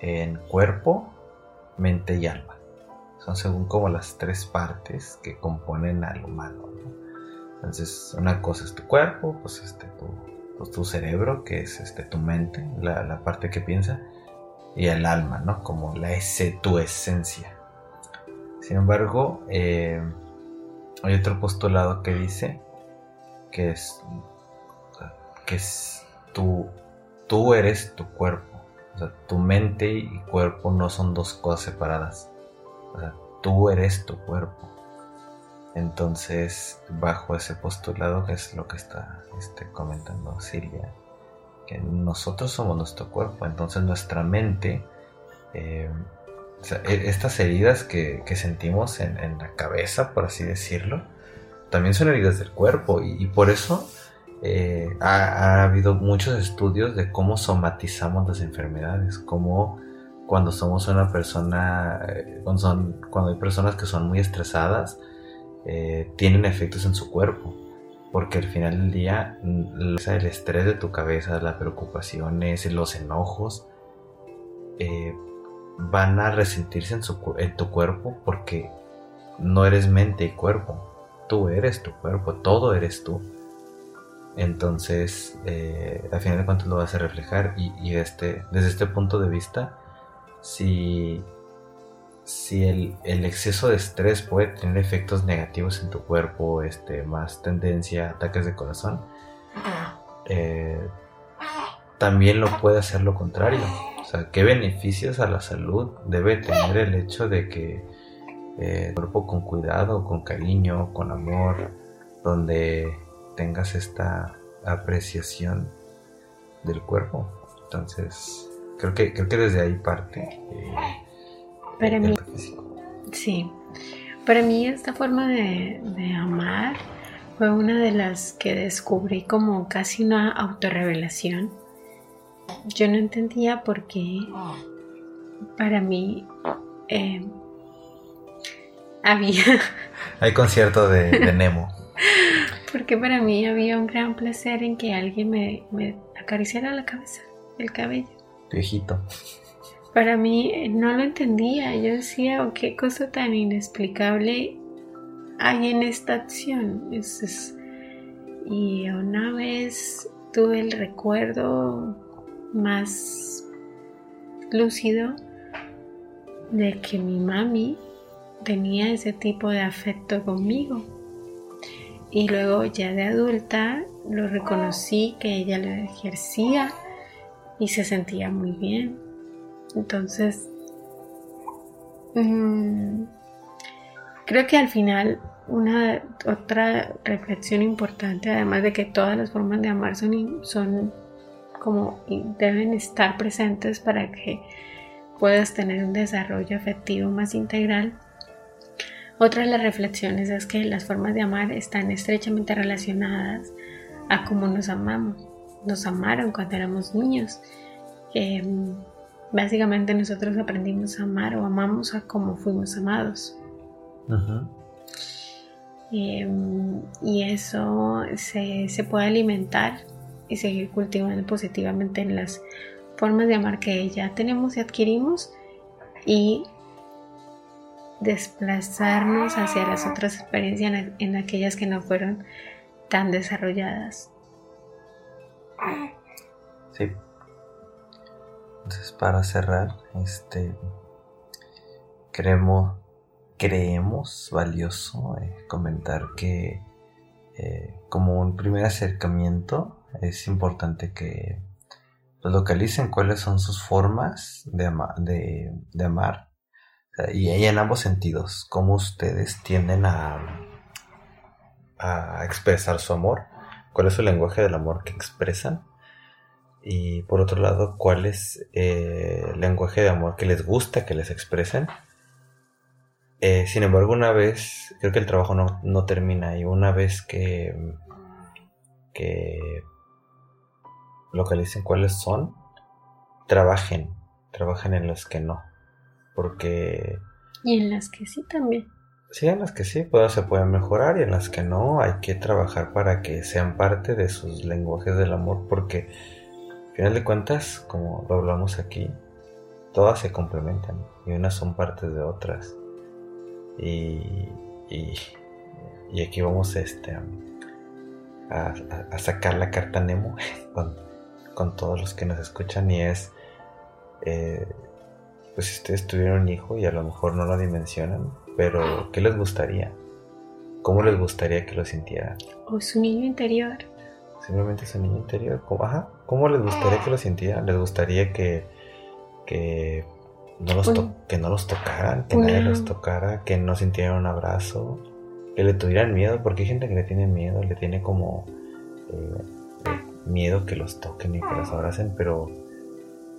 En cuerpo, mente y alma. Son según como las tres partes que componen al humano. Entonces, una cosa es tu cuerpo, pues este tu, pues, tu cerebro, que es este tu mente, la, parte que piensa. Y el alma, ¿no? Como la ese, tu esencia. Sin embargo, eh, hay otro postulado que dice que es que es tú, tú eres tu cuerpo. O sea, tu mente y cuerpo no son dos cosas separadas. O sea, tú eres tu cuerpo. Entonces, bajo ese postulado, que es lo que está este, comentando Silvia, que nosotros somos nuestro cuerpo, entonces nuestra mente, eh, e, estas heridas que, sentimos en, la cabeza, por así decirlo, también son heridas del cuerpo y, por eso eh, ha, habido muchos estudios de cómo somatizamos las enfermedades, cómo cuando somos una persona, eh, cuando, cuando hay personas que son muy estresadas, tienen efectos en su cuerpo porque al final del día mm, el estrés de tu cabeza, las preocupaciones, los enojos, eh, van a resentirse en, tu cuerpo porque no eres mente y cuerpo, tú eres tu cuerpo, todo eres tú. Entonces, eh, al final de cuentas lo vas a reflejar y, este, desde este punto de vista, si si el, exceso de estrés puede tener efectos negativos en tu cuerpo, este, más tendencia a ataques de corazón, eh, también lo puede hacer lo contrario. O sea, ¿qué beneficios a la salud debe tener el hecho de que eh, el cuerpo con cuidado, con cariño, con amor, donde tengas esta apreciación del cuerpo? Entonces, creo que, creo que desde ahí parte. Eh, para mí, sí. Para mí esta forma de, amar fue una de las que descubrí como casi una autorrevelación. Yo no entendía por qué para mí eh, había... Hay concierto de, Nemo. Porque para mí había un gran placer en que alguien me, me acariciara la cabeza, el cabello. Viejito para mí eh, no lo entendía. Yo decía, oh, qué cosa tan inexplicable hay en esta acción. Y una vez tuve el recuerdo más lúcido de que mi mami tenía ese tipo de afecto conmigo. Y luego ya de adulta lo reconocí que ella lo ejercía y se sentía muy bien. Entonces, mm, creo que al final una otra reflexión importante, además de que todas las formas de amar son, son como deben estar presentes para que puedas tener un desarrollo afectivo más integral. Otra de las reflexiones es que las formas de amar están estrechamente relacionadas a cómo nos amamos. Nos amaron cuando éramos niños. Em, Básicamente nosotros aprendimos a amar o amamos a como fuimos amados. Em, y eso se, se, puede alimentar y seguir cultivando positivamente en las formas de amar que ya tenemos y adquirimos y desplazarnos hacia las otras experiencias en aquellas que no fueron tan desarrolladas. Sí. Entonces, para cerrar, este, creemos, creemos valioso eh, comentar que eh, como un primer acercamiento es importante que localicen cuáles son sus formas de, de, amar y en ambos sentidos, cómo ustedes tienden a, a expresar su amor, cuál es su lenguaje del amor que expresan y por otro lado, cuál es eh, el lenguaje de amor que les gusta que les expresen. Eh, sin embargo, una vez, creo que el trabajo no, termina y una vez que, que localicen cuáles son, trabajen, trabajen en los que no, porque... Y en las que sí también. Sí, en las que sí, pues, se pueden mejorar y en las que no hay que trabajar para que sean parte de sus lenguajes del amor, porque final de cuentas, como lo hablamos aquí, todas se complementan y unas son partes de otras. Y, y, aquí vamos este, a, sacar la carta Nemo con, todos los que nos escuchan y es, eh, pues si ustedes tuvieran un hijo y a lo mejor no lo dimensionan, pero ¿qué les gustaría? ¿Cómo les gustaría que lo sintieran? O su niño interior. Simplemente su niño interior. ¿Cómo, ajá, ¿cómo les gustaría que lo sintieran? ¿Les gustaría que, que, no, los que no los tocaran? Que nadie los tocara, que no sintieran un abrazo, que le tuvieran miedo, porque hay gente que le tiene miedo, le tiene como eh, miedo que los toquen y que los abracen, pero,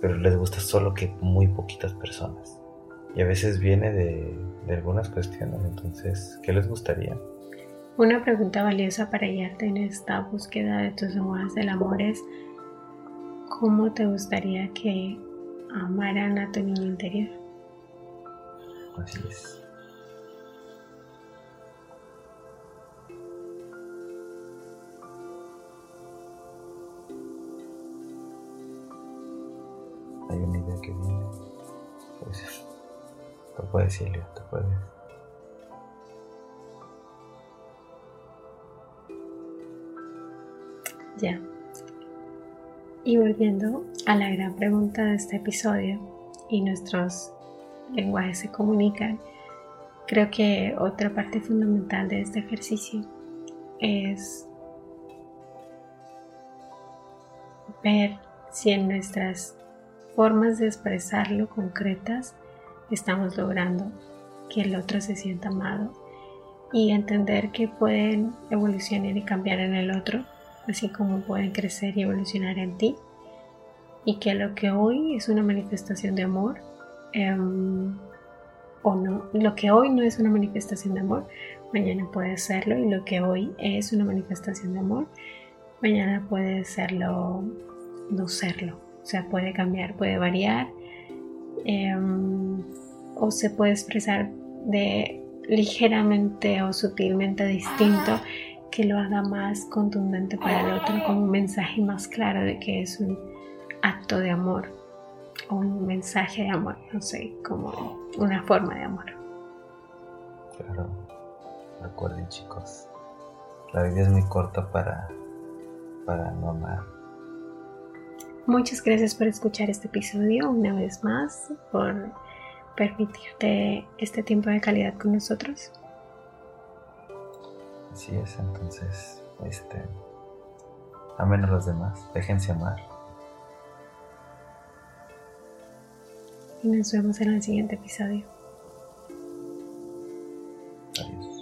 pero les gusta solo que muy poquitas personas. Y a veces viene de, de algunas cuestiones, entonces, ¿qué les gustaría? Una pregunta valiosa para guiarte en esta búsqueda de tus lenguajes del amor es ¿cómo te gustaría que amaran a tu niño interior? Así es. Hay una idea que viene. Pues, tú puedes, Silvia, tú puedes. Ya. Y volviendo a la gran pregunta de este episodio y nuestros lenguajes se comunican, creo que otra parte fundamental de este ejercicio es ver si en nuestras formas de expresarlo concretas estamos logrando que el otro se sienta amado y entender que pueden evolucionar y cambiar en el otro así como pueden crecer y evolucionar en ti. Y que lo que hoy es una manifestación de amor, em, o no, lo que hoy no es una manifestación de amor, mañana puede serlo. Y lo que hoy es una manifestación de amor, mañana puede serlo, no serlo. O sea, puede cambiar, puede variar. Em, o se puede expresar de ligeramente o sutilmente distinto que lo haga más contundente para el otro, como un mensaje más claro de que es un acto de amor o un mensaje de amor, no sé, como una forma de amor. Claro, recuerden chicos, la vida es muy corta para, para no amar. Muchas gracias por escuchar este episodio una vez más, por permitirte este tiempo de calidad con nosotros. Así es, entonces, este, amen a los demás, déjense amar. Y nos vemos en el siguiente episodio. Adiós.